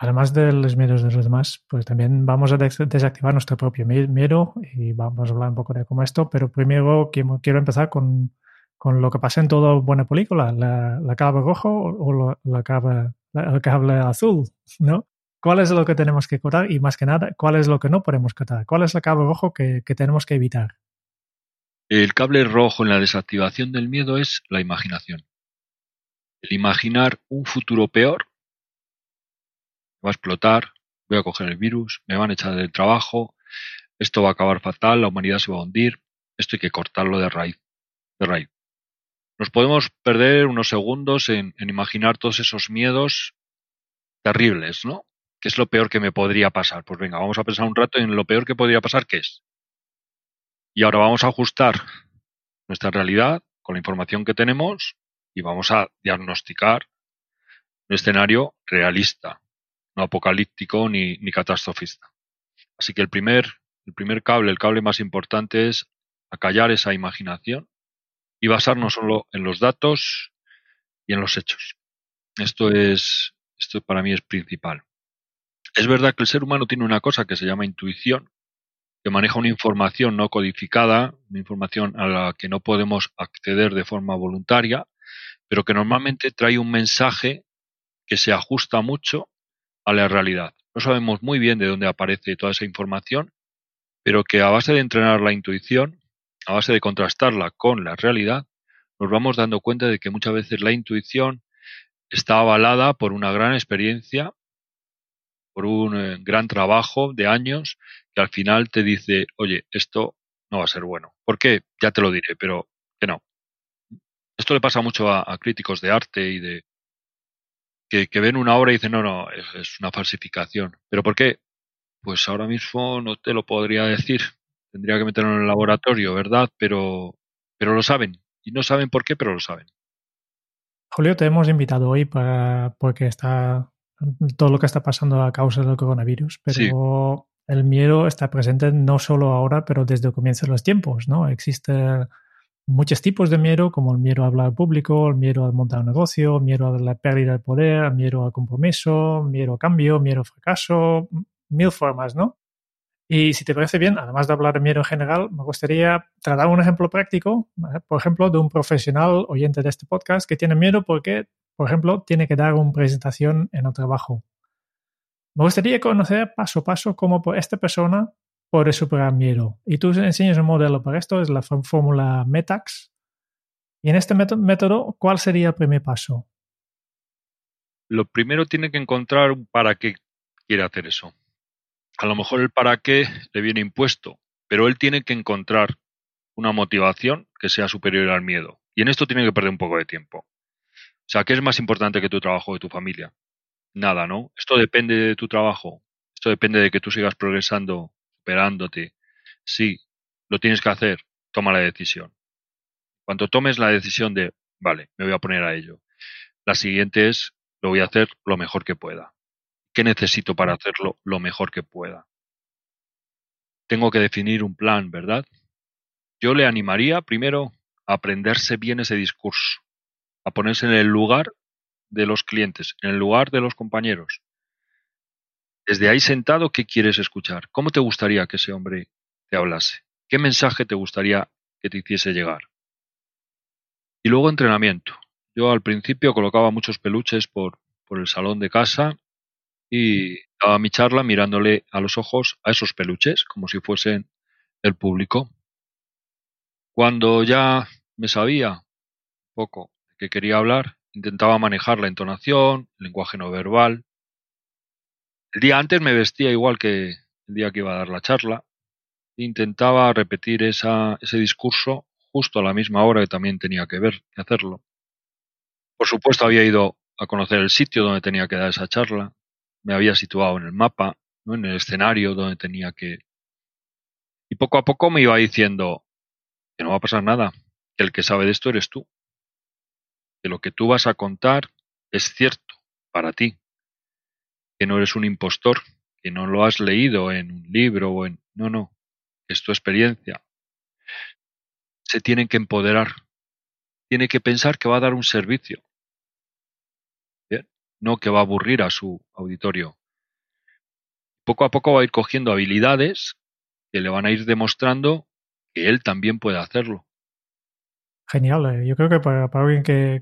Speaker 3: Además de los miedos de los demás, pues también vamos a desactivar nuestro propio miedo y vamos a hablar un poco de cómo esto, pero primero quiero empezar con, con lo que pasa en toda buena película, la, cable rojo o la cable, el cable azul, ¿no? ¿Cuál es lo que tenemos que cortar? Y más que nada, ¿cuál es lo que no podemos cortar? ¿Cuál es el cable rojo que, que tenemos que evitar?
Speaker 4: El cable rojo en la desactivación del miedo es la imaginación. El imaginar un futuro peor va a explotar, voy a coger el virus, me van a echar del trabajo, esto va a acabar fatal, la humanidad se va a hundir, esto hay que cortarlo de raíz. De raíz. Nos podemos perder unos segundos en, en imaginar todos esos miedos terribles, ¿no? ¿Qué es lo peor que me podría pasar? Pues venga, vamos a pensar un rato en lo peor que podría pasar, ¿qué es? Y ahora vamos a ajustar nuestra realidad con la información que tenemos y vamos a diagnosticar un escenario realista, no apocalíptico ni, ni catastrofista. Así que el primer, el primer cable, el cable más importante es acallar esa imaginación y basarnos solo en los datos y en los hechos. Esto es, esto para mí es principal. Es verdad que el ser humano tiene una cosa que se llama intuición, que maneja una información no codificada, una información a la que no podemos acceder de forma voluntaria, pero que normalmente trae un mensaje que se ajusta mucho a la realidad. No sabemos muy bien de dónde aparece toda esa información, pero que a base de entrenar la intuición, a base de contrastarla con la realidad, nos vamos dando cuenta de que muchas veces la intuición está avalada por una gran experiencia, por un eh, gran trabajo de años, que al final te dice, oye, esto no va a ser bueno. ¿Por qué? Ya te lo diré, pero que no. Esto le pasa mucho a, a críticos de arte y de, que, ven una obra y dicen, no, no, es, una falsificación. ¿Pero por qué? Pues ahora mismo no te lo podría decir. Tendría que meterlo en el laboratorio, ¿verdad? Pero, pero lo saben. Y no saben por qué, pero lo saben.
Speaker 3: Julio, te hemos invitado hoy para, porque está todo lo que está pasando a causa del coronavirus, pero el miedo está presente no solo ahora, pero desde el comienzo de los tiempos, ¿no? Existe muchos tipos de miedo, como el miedo a hablar público, el miedo a montar un negocio, el miedo a la pérdida de poder, el miedo al compromiso, miedo a cambio, miedo a fracaso, mil formas, ¿no? Y si te parece bien, además de hablar de miedo en general, me gustaría tratar un ejemplo práctico, por ejemplo, de un profesional oyente de este podcast que tiene miedo porque, por ejemplo, tiene que dar una presentación en el trabajo. Me gustaría conocer paso a paso cómo esta persona por superar miedo. Y tú enseñas un modelo para esto, es la fórmula METAX. Y en este método, ¿cuál sería el primer paso?
Speaker 4: Lo primero tiene que encontrar un para qué quiere hacer eso. A lo mejor el para qué le viene impuesto, pero él tiene que encontrar una motivación que sea superior al miedo. Y en esto tiene que perder un poco de tiempo. O sea, ¿qué es más importante que tu trabajo o tu familia? Nada, ¿no? Esto depende de tu trabajo. Esto depende de que tú sigas progresando, superándote. Sí, lo tienes que hacer, toma la decisión. Cuando tomes la decisión de, vale, me voy a poner a ello, la siguiente es, lo voy a hacer lo mejor que pueda. ¿Qué necesito para hacerlo lo mejor que pueda? Tengo que definir un plan, ¿verdad? Yo le animaría primero a aprenderse bien ese discurso, a ponerse en el lugar de los clientes, en el lugar de los compañeros. Desde ahí sentado, ¿qué quieres escuchar? ¿Cómo te gustaría que ese hombre te hablase? ¿Qué mensaje te gustaría que te hiciese llegar? Y luego entrenamiento. Yo al principio colocaba muchos peluches por, por el salón de casa y daba mi charla mirándole a los ojos a esos peluches, como si fuesen el público. Cuando ya me sabía poco de qué quería hablar, intentaba manejar la entonación, el lenguaje no verbal. El día antes me vestía igual que el día que iba a dar la charla. Intentaba repetir esa, ese discurso justo a la misma hora que también tenía que ver que hacerlo. Por supuesto había ido a conocer el sitio donde tenía que dar esa charla, me había situado en el mapa, ¿no? en el escenario donde tenía que... Y poco a poco me iba diciendo que no va a pasar nada, que el que sabe de esto eres tú, que lo que tú vas a contar es cierto para ti, que no eres un impostor, que no lo has leído en un libro o en... No, no, es tu experiencia. Se tienen que empoderar, tiene que pensar que va a dar un servicio, no que va a aburrir a su auditorio. Poco a poco va a ir cogiendo habilidades que le van a ir demostrando que él también puede hacerlo.
Speaker 3: Genial, eh. yo creo que para, alguien que,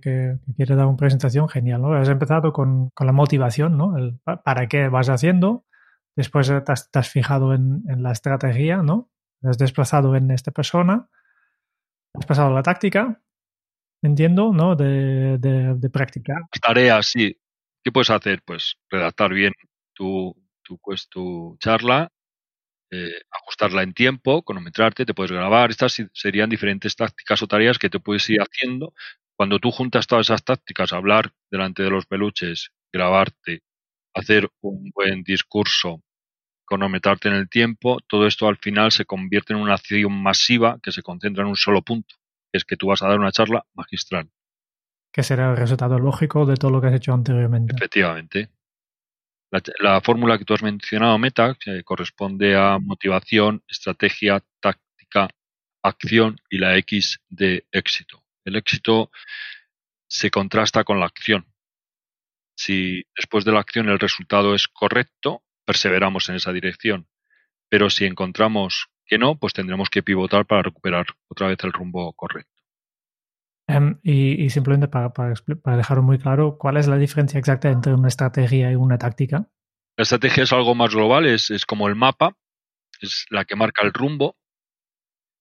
Speaker 3: quiere dar una presentación, genial, ¿no? Has empezado con, la motivación, ¿no? El, para qué vas haciendo, después te has, fijado en, la estrategia, ¿no? Has desplazado en esta persona, has pasado la táctica, entiendo, ¿no? De, de, de practicar.
Speaker 4: Tareas, sí. ¿Qué puedes hacer? Pues redactar bien tu, tu, pues, tu charla, eh, ajustarla en tiempo, cronometrarte, te puedes grabar. Estas serían diferentes tácticas o tareas que te puedes ir haciendo. Cuando tú juntas todas esas tácticas, hablar delante de los peluches, grabarte, hacer un buen discurso, cronometrarte en el tiempo, todo esto al final se convierte en una acción masiva que se concentra en un solo punto, que es que tú vas a dar una charla magistral
Speaker 3: que será el resultado lógico de todo lo que has hecho anteriormente.
Speaker 4: Efectivamente. La, fórmula que tú has mencionado, meta, corresponde a motivación, estrategia, táctica, acción y la X de éxito. El éxito se contrasta con la acción. Si después de la acción el resultado es correcto, perseveramos en esa dirección. Pero si encontramos que no, pues tendremos que pivotar para recuperar otra vez el rumbo correcto.
Speaker 3: Em, y, simplemente para, para, para, dejarlo muy claro, ¿cuál es la diferencia exacta entre una estrategia y una táctica?
Speaker 4: La estrategia es algo más global, es, como el mapa, es la que marca el rumbo,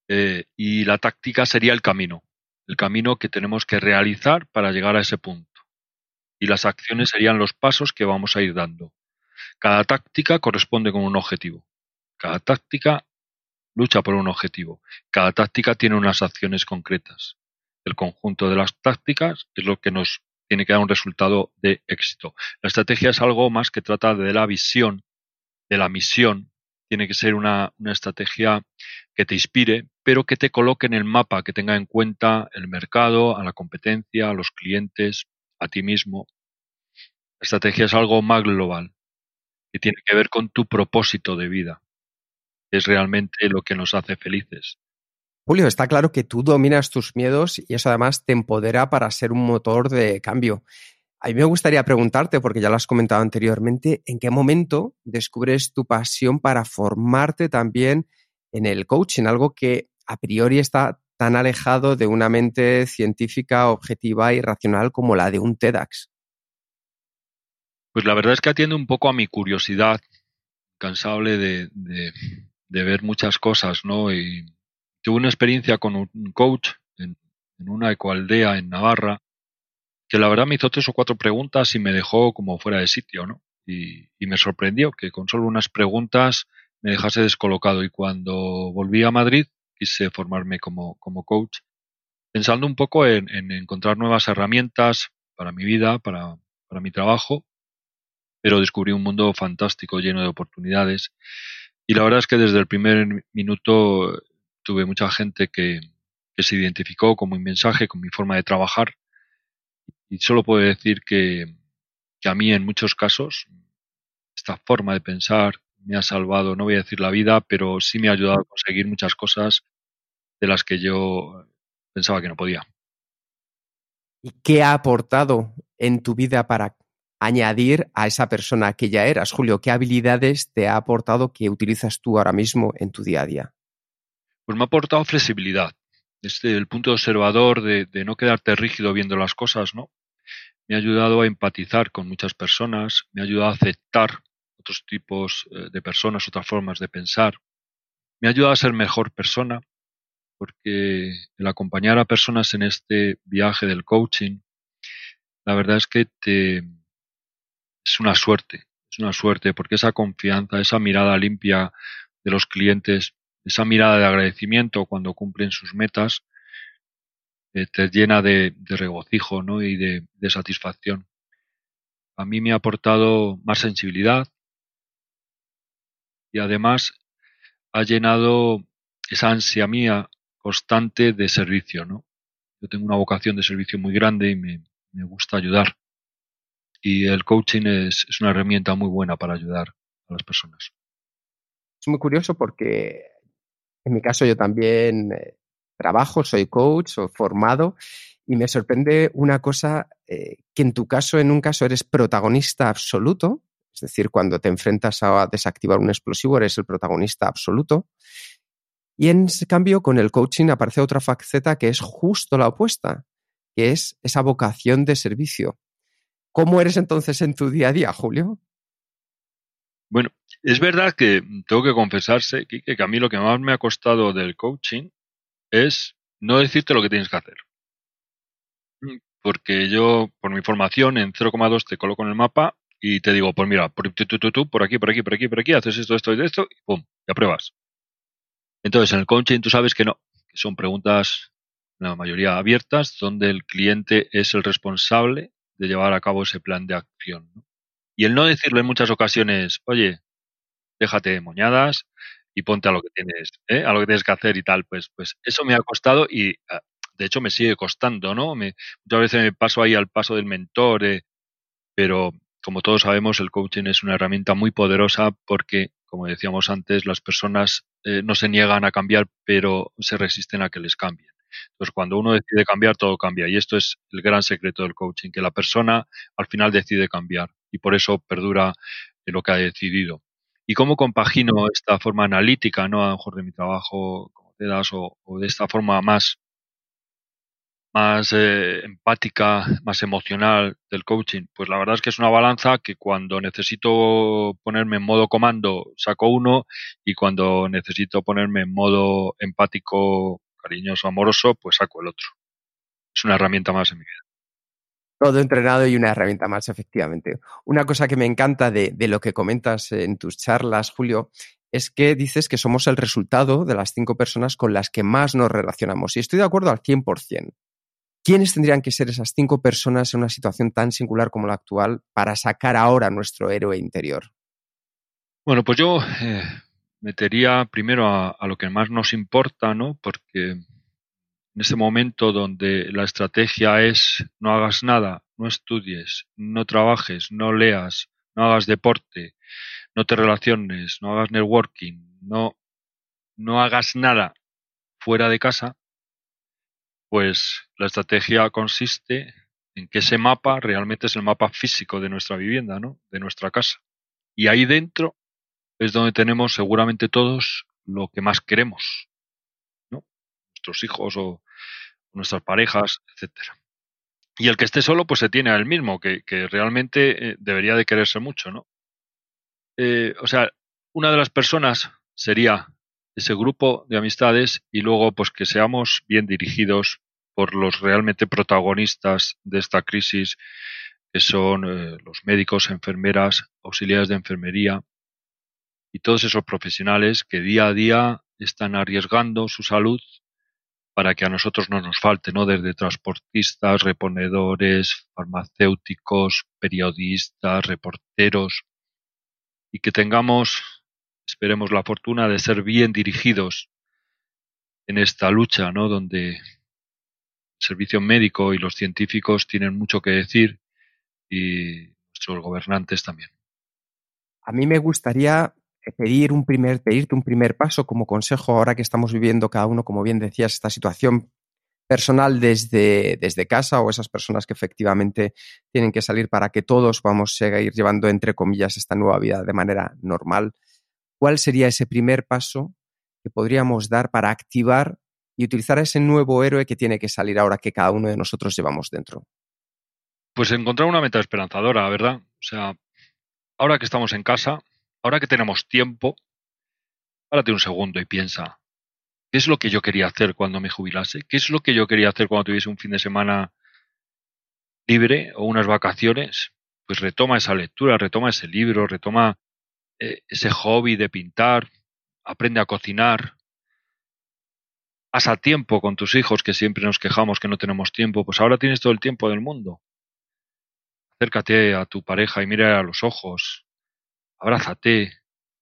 Speaker 4: eh, y la táctica sería el camino, el camino que tenemos que realizar para llegar a ese punto. Y las acciones serían los pasos que vamos a ir dando. Cada táctica corresponde con un objetivo. Cada táctica lucha por un objetivo. Cada táctica tiene unas acciones concretas el conjunto de las tácticas es lo que nos tiene que dar un resultado de éxito. La estrategia es algo más que trata de la visión, de la misión. Tiene que ser una, estrategia que te inspire, pero que te coloque en el mapa, que tenga en cuenta el mercado, a la competencia, a los clientes, a ti mismo. La estrategia es algo más global, que tiene que ver con tu propósito de vida. Es realmente lo que nos hace felices.
Speaker 2: Julio, está claro que tú dominas tus miedos y eso además te empodera para ser un motor de cambio. A mí me gustaría preguntarte, porque ya lo has comentado anteriormente, ¿en qué momento descubres tu pasión para formarte también en el coaching? Algo que a priori está tan alejado de una mente científica, objetiva y racional como la de un TEDx.
Speaker 4: Pues la verdad es que atiende un poco a mi curiosidad, cansable de, ver muchas cosas, ¿no? Y tuve una experiencia con un coach en, una ecoaldea en Navarra que la verdad me hizo tres o cuatro preguntas y me dejó como fuera de sitio, ¿no? Y, me sorprendió que con solo unas preguntas me dejase descolocado y cuando volví a Madrid quise formarme como, como coach pensando un poco en, encontrar nuevas herramientas para mi vida, para, para mi trabajo, pero descubrí un mundo fantástico, lleno de oportunidades. Y la verdad es que desde el primer minuto tuve mucha gente que, se identificó con mi mensaje, con mi forma de trabajar. Y solo puedo decir que, que a mí en muchos casos esta forma de pensar me ha salvado, no voy a decir la vida, pero sí me ha ayudado a conseguir muchas cosas de las que yo pensaba que no podía.
Speaker 2: ¿Y qué ha aportado en tu vida para añadir a esa persona que ya eras? Julio, ¿qué habilidades te ha aportado que utilizas tú ahora mismo en tu día a día?
Speaker 4: Pues me ha aportado flexibilidad, desde el punto observador de, de no quedarte rígido viendo las cosas, ¿no? Me ha ayudado a empatizar con muchas personas, me ha ayudado a aceptar otros tipos eh, de personas, otras formas de pensar. Me ha ayudado a ser mejor persona, porque el acompañar a personas en este viaje del coaching, la verdad es que te, es una suerte, es una suerte, porque esa confianza, esa mirada limpia de los clientes, esa mirada de agradecimiento cuando cumplen sus metas, eh, te llena de, regocijo ¿no? y de, satisfacción. A mí me ha aportado más sensibilidad, y además ha llenado esa ansia mía constante de servicio, ¿no? Yo tengo una vocación de servicio muy grande y me, gusta ayudar. Y el coaching es, una herramienta muy buena para ayudar a las personas.
Speaker 2: Es muy curioso porque en mi caso yo también eh, trabajo, soy coach, o formado y me sorprende una cosa eh, que en tu caso, en un caso eres protagonista absoluto es decir, cuando te enfrentas a desactivar un explosivo, eres el protagonista absoluto. Y en cambio, con el coaching aparece otra faceta que es justo la opuesta, que es esa vocación de servicio. ¿Cómo eres entonces en tu día a día, Julio?
Speaker 4: Bueno, es verdad que tengo que confesarse, que a mí lo que más me ha costado del coaching es no decirte lo que tienes que hacer. Porque yo, por mi formación, en 0,2 te coloco en el mapa y te digo, pues mira, por, tú, tú, tú, por aquí, por aquí, por aquí, por aquí, haces esto, esto y esto, y pum, ya pruebas. Entonces, en el coaching tú sabes que no, que son preguntas, la mayoría abiertas, donde el cliente es el responsable de llevar a cabo ese plan de acción. ¿no? Y el no decirle en muchas ocasiones, oye, déjate de moñadas y ponte a lo que tienes, ¿eh? a lo que tienes que hacer y tal, pues, pues eso me ha costado y ah, de hecho me sigue costando, ¿no? Me, muchas veces me paso ahí al paso del mentor, eh, pero como todos sabemos, el coaching es una herramienta muy poderosa porque, como decíamos antes, las personas eh, no se niegan a cambiar, pero se resisten a que les cambien. Entonces, cuando uno decide cambiar, todo cambia. Y esto es el gran secreto del coaching, que la persona al final decide cambiar y por eso perdura lo que ha decidido. ¿Y cómo compagino esta forma analítica, no a lo mejor de mi trabajo como te das, o, o de esta forma más más eh, empática, más emocional del coaching? Pues la verdad es que es una balanza que cuando necesito ponerme en modo comando saco uno y cuando necesito ponerme en modo empático, cariñoso, amoroso, pues saco el otro. Es una herramienta más en mi vida.
Speaker 2: Todo entrenado y una herramienta más, efectivamente. Una cosa que me encanta de, de lo que comentas en tus charlas, Julio, es que dices que somos el resultado de las cinco personas con las que más nos relacionamos. Y estoy de acuerdo al 100%. ¿Quiénes tendrían que ser esas cinco personas en una situación tan singular como la actual para sacar ahora nuestro héroe interior?
Speaker 4: Bueno, pues yo eh, metería primero a, a, lo que más nos importa, ¿no? Porque en ese momento donde la estrategia es no hagas nada, no estudies, no trabajes, no leas, no hagas deporte, no te relaciones, no hagas networking, no, no hagas nada fuera de casa, pues la estrategia consiste en que ese mapa realmente es el mapa físico de nuestra vivienda, ¿no? De nuestra casa. Y ahí dentro es donde tenemos seguramente todos lo que más queremos, ¿no? Nuestros hijos o nuestras parejas, etcétera. Y el que esté solo, pues se tiene a él mismo, que, realmente eh, debería de quererse mucho, ¿no? Eh, o sea, una de las personas sería ese grupo de amistades y luego pues que seamos bien dirigidos por los realmente protagonistas de esta crisis, que son eh, los médicos, enfermeras, auxiliares de enfermería y todos esos profesionales que día a día están arriesgando su salud para que a nosotros no nos falte, ¿no? Desde transportistas, reponedores, farmacéuticos, periodistas, reporteros, y que tengamos, esperemos, la fortuna de ser bien dirigidos en esta lucha, ¿no? Donde el servicio médico y los científicos tienen mucho que decir y nuestros gobernantes también.
Speaker 2: A mí me gustaría pedir un primer, pedirte un primer paso como consejo ahora que estamos viviendo cada uno, como bien decías, esta situación personal desde, desde casa o esas personas que efectivamente tienen que salir para que todos vamos a seguir llevando, entre comillas, esta nueva vida de manera normal. ¿Cuál sería ese primer paso que podríamos dar para activar y utilizar a ese nuevo héroe que tiene que salir ahora que cada uno de nosotros llevamos dentro?
Speaker 4: Pues encontrar una meta esperanzadora, ¿verdad? O sea, ahora que estamos en casa, ahora que tenemos tiempo, párate un segundo y piensa, ¿qué es lo que yo quería hacer cuando me jubilase? ¿Qué es lo que yo quería hacer cuando tuviese un fin de semana libre o unas vacaciones? Pues retoma esa lectura, retoma ese libro, retoma eh, ese hobby de pintar, aprende a cocinar, pasa tiempo con tus hijos que siempre nos quejamos que no tenemos tiempo, pues ahora tienes todo el tiempo del mundo. Acércate a tu pareja y mira a los ojos, abrázate,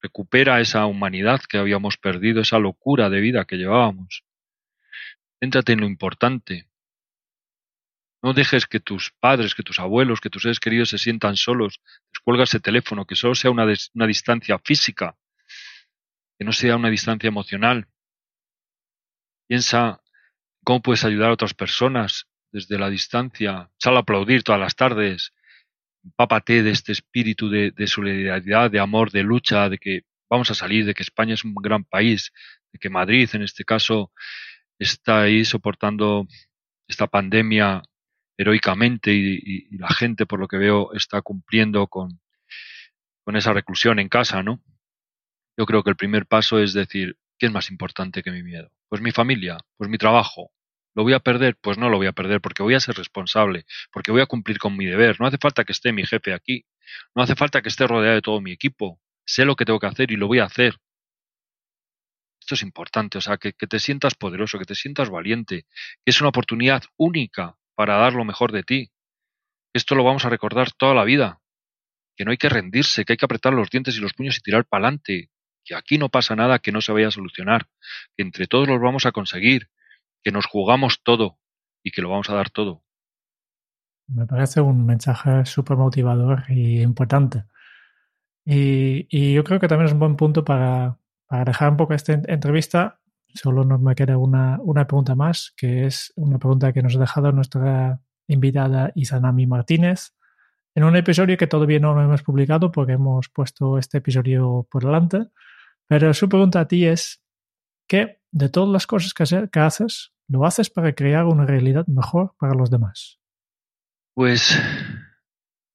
Speaker 4: recupera esa humanidad que habíamos perdido, esa locura de vida que llevábamos. Céntrate en lo importante. No dejes que tus padres, que tus abuelos, que tus seres queridos se sientan solos. Descuelga ese teléfono, que solo sea una, una distancia física, que no sea una distancia emocional. Piensa cómo puedes ayudar a otras personas desde la distancia. Sal a aplaudir todas las tardes. Pápate de este espíritu de, solidaridad, de amor, de lucha, de que vamos a salir, de que España es un gran país, de que Madrid, en este caso, está ahí soportando esta pandemia heroicamente y la gente, por lo que veo, está cumpliendo con, con esa reclusión en casa, ¿no? Yo creo que el primer paso es decir, ¿qué es más importante que mi miedo? Pues mi familia, pues mi trabajo. ¿Lo voy a perder? Pues no lo voy a perder porque voy a ser responsable, porque voy a cumplir con mi deber. No hace falta que esté mi jefe aquí, no hace falta que esté rodeado de todo mi equipo. Sé lo que tengo que hacer y lo voy a hacer. Esto es importante, o sea, que, te sientas poderoso, que te sientas valiente, que es una oportunidad única para dar lo mejor de ti. Esto lo vamos a recordar toda la vida, que no hay que rendirse, que hay que apretar los dientes y los puños y tirar para adelante, que aquí no pasa nada que no se vaya a solucionar, que entre todos los vamos a conseguir, que nos jugamos todo y que lo vamos a dar todo.
Speaker 3: Me parece un mensaje súper motivador y importante. Y, yo creo que también es un buen punto para, dejar un poco esta entrevista. Solo nos me queda una, una pregunta más, que es una pregunta que nos ha dejado nuestra invitada Isanami Martínez en un episodio que todavía no lo hemos publicado porque hemos puesto este episodio por delante. Pero su pregunta a ti es, ¿qué de todas las cosas que haces, lo haces para crear una realidad mejor para los demás?
Speaker 4: Pues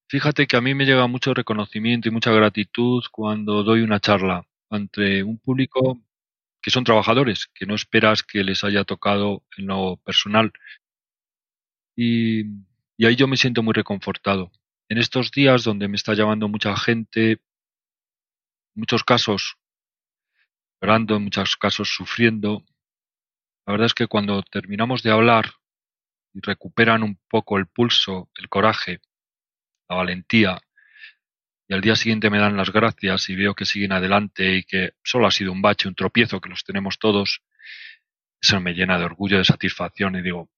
Speaker 4: fíjate que a mí me llega mucho reconocimiento y mucha gratitud cuando doy una charla ante un público que son trabajadores, que no esperas que les haya tocado en lo personal. Y, ahí yo me siento muy reconfortado. En estos días donde me está llamando mucha gente, en muchos casos llorando, en muchos casos sufriendo. La verdad es que cuando terminamos de hablar y recuperan un poco el pulso, el coraje, la valentía, y al día siguiente me dan las gracias y veo que siguen adelante y que solo ha sido un bache, un tropiezo, que los tenemos todos, eso me llena de orgullo, de satisfacción y digo,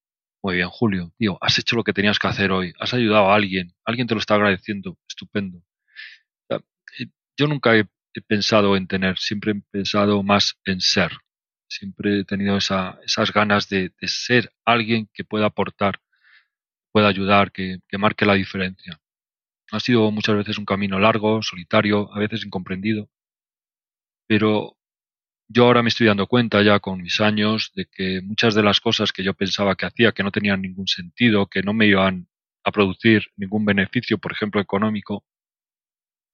Speaker 4: muy bien, Julio, tío, has hecho lo que tenías que hacer hoy, has ayudado a alguien, alguien te lo está agradeciendo, estupendo. Yo nunca he he pensado en tener, siempre he pensado más en ser. Siempre he tenido esa, esas ganas de, de, ser alguien que pueda aportar, pueda ayudar, que, que marque la diferencia. Ha sido muchas veces un camino largo, solitario, a veces incomprendido, pero yo ahora me estoy dando cuenta ya con mis años de que muchas de las cosas que yo pensaba que hacía que no tenían ningún sentido, que no me iban a producir ningún beneficio, por ejemplo, económico,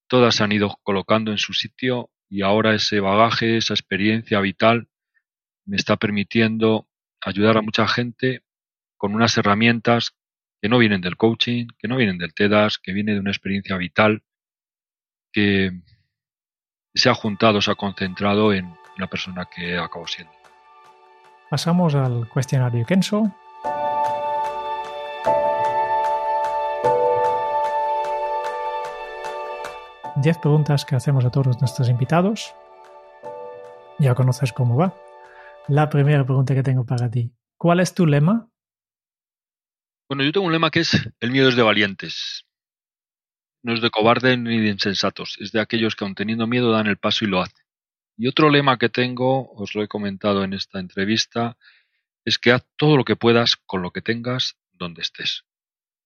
Speaker 4: todas se han ido colocando en su sitio y ahora ese bagaje, esa experiencia vital me está permitiendo ayudar a mucha gente con unas herramientas que no vienen del coaching, que no vienen del TEDAS, que viene de una experiencia vital que se ha juntado, se ha concentrado en la persona que acabo siendo.
Speaker 3: pasamos al cuestionario Kenso. Diez preguntas que hacemos a todos nuestros invitados. Ya conoces cómo va. La primera pregunta que tengo para ti. ¿Cuál es tu lema?
Speaker 4: Bueno, yo tengo un lema que es el miedo es de valientes. No es de cobardes ni de insensatos. Es de aquellos que aun teniendo miedo dan el paso y lo hacen. Y otro lema que tengo, os lo he comentado en esta entrevista, es que haz todo lo que puedas con lo que tengas donde estés.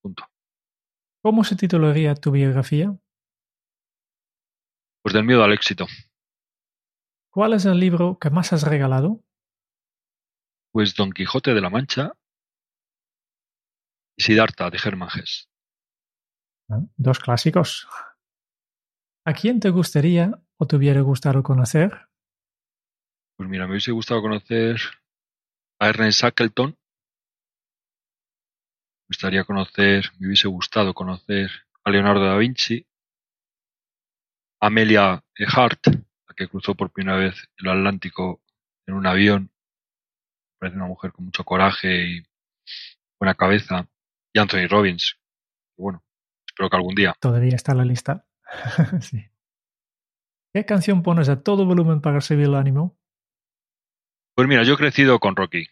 Speaker 4: Punto.
Speaker 3: ¿Cómo se titularía tu biografía?
Speaker 4: Pues del miedo al éxito.
Speaker 3: ¿Cuál es el libro que más has regalado?
Speaker 4: Pues Don Quijote de la Mancha y Siddhartha de Germán Hesse.
Speaker 3: Ah, Dos clásicos. ¿A quién te gustaría o te hubiera gustado conocer?
Speaker 4: Pues mira, me hubiese gustado conocer a Ernest Shackleton. Me gustaría conocer, me hubiese gustado conocer a Leonardo da Vinci, Amelia Earhart, la que cruzó por primera vez el Atlántico en un avión. Parece una mujer con mucho coraje y buena cabeza. Y Anthony Robbins. Bueno, espero que algún día.
Speaker 3: Todavía está en la lista. sí. ¿Qué canción pones a todo volumen para subir el ánimo?
Speaker 4: Pues mira, yo he crecido con Rocky,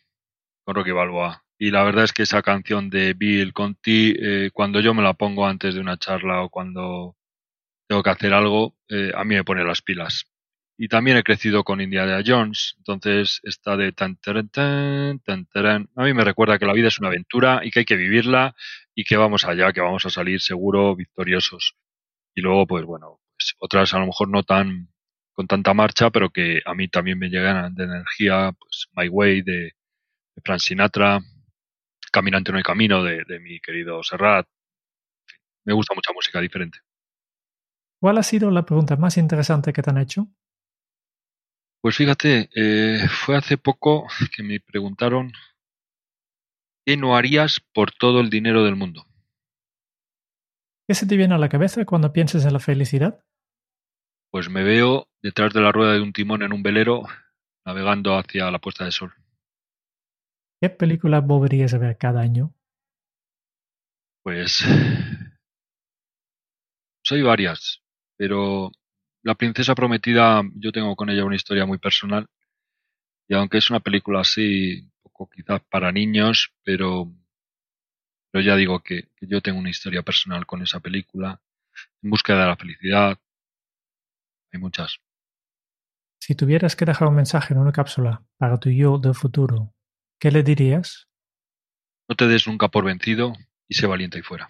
Speaker 4: con Rocky Balboa. Y la verdad es que esa canción de Bill Conti, eh, cuando yo me la pongo antes de una charla o cuando tengo que hacer algo, eh, a mí me pone las pilas. Y también he crecido con Indiana Jones, entonces esta de tan, taran, tan, tan, taran, a mí me recuerda que la vida es una aventura y que hay que vivirla y que vamos allá, que vamos a salir seguro victoriosos. Y luego, pues bueno, pues otras a lo mejor no tan con tanta marcha, pero que a mí también me llegan de energía, pues My Way de, Frank Sinatra, Caminante no hay camino de, de mi querido Serrat. En fin, me gusta mucha música diferente.
Speaker 3: ¿Cuál ha sido la pregunta más interesante que te han hecho?
Speaker 4: Pues fíjate, eh, fue hace poco que me preguntaron ¿qué no harías por todo el dinero del mundo?
Speaker 3: ¿Qué se te viene a la cabeza cuando piensas en la felicidad?
Speaker 4: Pues me veo detrás de la rueda de un timón en un velero navegando hacia la puesta de sol.
Speaker 3: ¿Qué película volverías a ver cada año?
Speaker 4: Pues soy varias, pero La princesa prometida yo tengo con ella una historia muy personal y aunque es una película así, un poco quizás para niños, pero, pero ya digo que, que yo tengo una historia personal con esa película, En búsqueda de la felicidad, hay muchas.
Speaker 3: Si tuvieras que dejar un mensaje en una cápsula para tu yo del futuro, ¿qué le dirías?
Speaker 4: No te des nunca por vencido y sé valiente y fuera.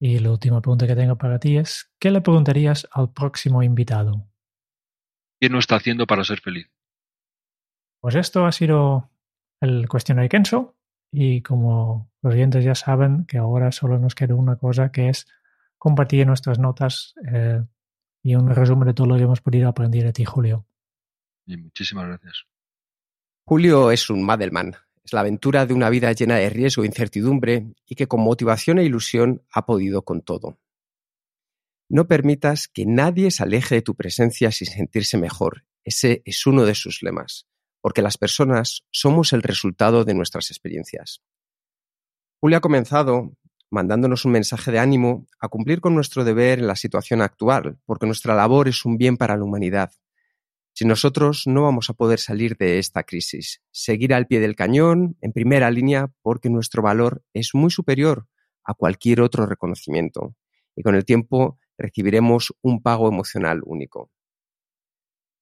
Speaker 3: Y la última pregunta que tengo para ti es, ¿qué le preguntarías al próximo invitado?
Speaker 4: ¿Qué no está haciendo para ser feliz?
Speaker 3: Pues esto ha sido el cuestionario Kenso y como los oyentes ya saben que ahora solo nos queda una cosa que es compartir nuestras notas eh, y un resumen de todo lo que hemos podido aprender de ti, Julio.
Speaker 4: Y muchísimas gracias.
Speaker 2: Julio es un Madelman. Es la aventura de una vida llena de riesgo e incertidumbre y que con motivación e ilusión ha podido con todo. No permitas que nadie se aleje de tu presencia sin sentirse mejor. Ese es uno de sus lemas, porque las personas somos el resultado de nuestras experiencias. Julio ha comenzado mandándonos un mensaje de ánimo a cumplir con nuestro deber en la situación actual, porque nuestra labor es un bien para la humanidad. Si nosotros no vamos a poder salir de esta crisis, seguir al pie del cañón, en primera línea, porque nuestro valor es muy superior a cualquier otro reconocimiento, y con el tiempo recibiremos un pago emocional único.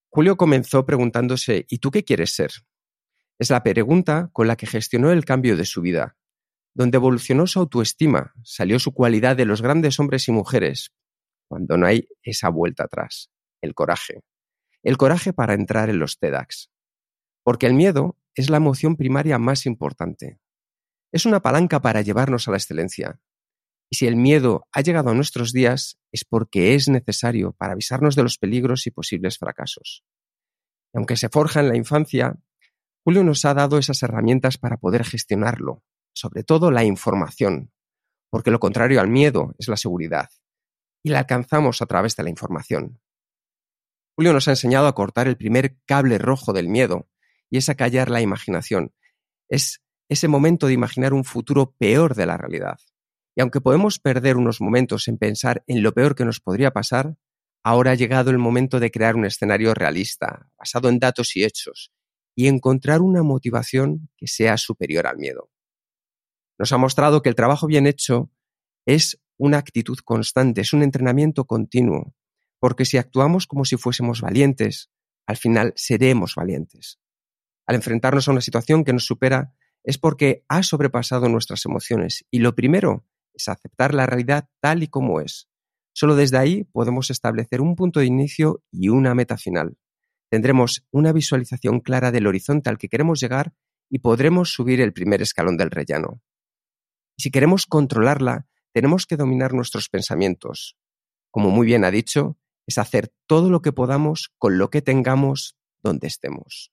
Speaker 2: Julio comenzó preguntándose ¿y tú qué quieres ser? Es la pregunta con la que gestionó el cambio de su vida, donde evolucionó su autoestima, salió su cualidad de los grandes hombres y mujeres, cuando no hay esa vuelta atrás, el coraje. El coraje para entrar en los TEDx. Porque el miedo es la emoción primaria más importante. Es una palanca para llevarnos a la excelencia. Y si el miedo ha llegado a nuestros días es porque es necesario para avisarnos de los peligros y posibles fracasos. Y aunque se forja en la infancia, Julio nos ha dado esas herramientas para poder gestionarlo, sobre todo la información, porque lo contrario al miedo es la seguridad, y la alcanzamos a través de la información. Julio nos ha enseñado a cortar el primer cable rojo del miedo y es acallar la imaginación. Es ese momento de imaginar un futuro peor de la realidad. Y aunque podemos perder unos momentos en pensar en lo peor que nos podría pasar, ahora ha llegado el momento de crear un escenario realista, basado en datos y hechos, y encontrar una motivación que sea superior al miedo. Nos ha mostrado que el trabajo bien hecho es una actitud constante, es un entrenamiento continuo, porque si actuamos como si fuésemos valientes, al final seremos valientes. Al enfrentarnos a una situación que nos supera es porque ha sobrepasado nuestras emociones y lo primero es aceptar la realidad tal y como es. Solo desde ahí podemos establecer un punto de inicio y una meta final. Tendremos una visualización clara del horizonte al que queremos llegar y podremos subir el primer escalón del rellano. Y si queremos controlarla, tenemos que dominar nuestros pensamientos. Como muy bien ha dicho, es hacer todo lo que podamos con lo que tengamos donde estemos.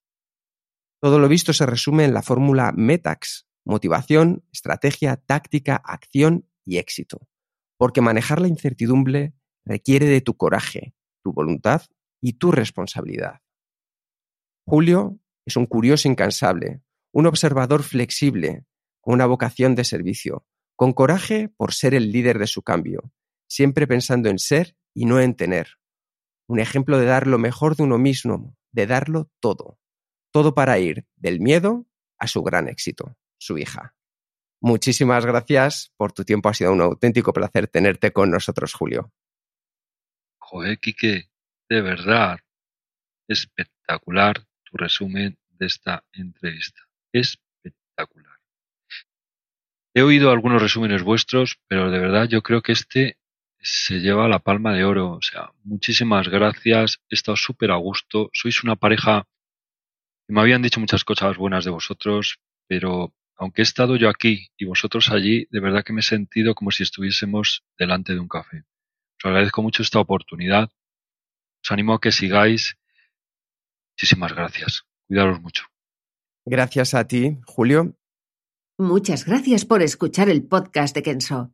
Speaker 2: Todo lo visto se resume en la fórmula METAX, motivación, estrategia, táctica, acción y éxito, porque manejar la incertidumbre requiere de tu coraje, tu voluntad y tu responsabilidad. Julio es un curioso incansable, un observador flexible, con una vocación de servicio, con coraje por ser el líder de su cambio, siempre pensando en ser y no en tener. Un ejemplo de dar lo mejor de uno mismo, de darlo todo. Todo para ir del miedo a su gran éxito, su hija. Muchísimas gracias por tu tiempo. Ha sido un auténtico placer tenerte con nosotros, Julio.
Speaker 4: Joder, Quique, de verdad, espectacular tu resumen de esta entrevista. Espectacular. He oído algunos resúmenes vuestros, pero de verdad yo creo que este se lleva la palma de oro. O sea, muchísimas gracias. He estado súper a gusto. Sois una pareja. Me habían dicho muchas cosas buenas de vosotros, pero aunque he estado yo aquí y vosotros allí, de verdad que me he sentido como si estuviésemos delante de un café. Os agradezco mucho esta oportunidad. Os animo a que sigáis. Muchísimas gracias. Cuidaros mucho.
Speaker 2: Gracias a ti, Julio.
Speaker 8: Muchas gracias por escuchar el podcast de Kenso.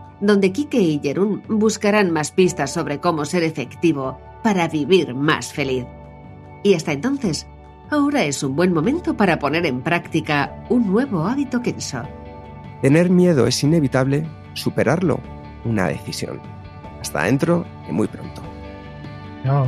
Speaker 8: donde Kike y Jerún buscarán más pistas sobre cómo ser efectivo para vivir más feliz. Y hasta entonces, Ahora es un buen momento para poner en práctica un nuevo hábito Kenso.
Speaker 2: Tener miedo es inevitable, superarlo, una decisión. Hasta dentro y muy pronto.
Speaker 3: Chao.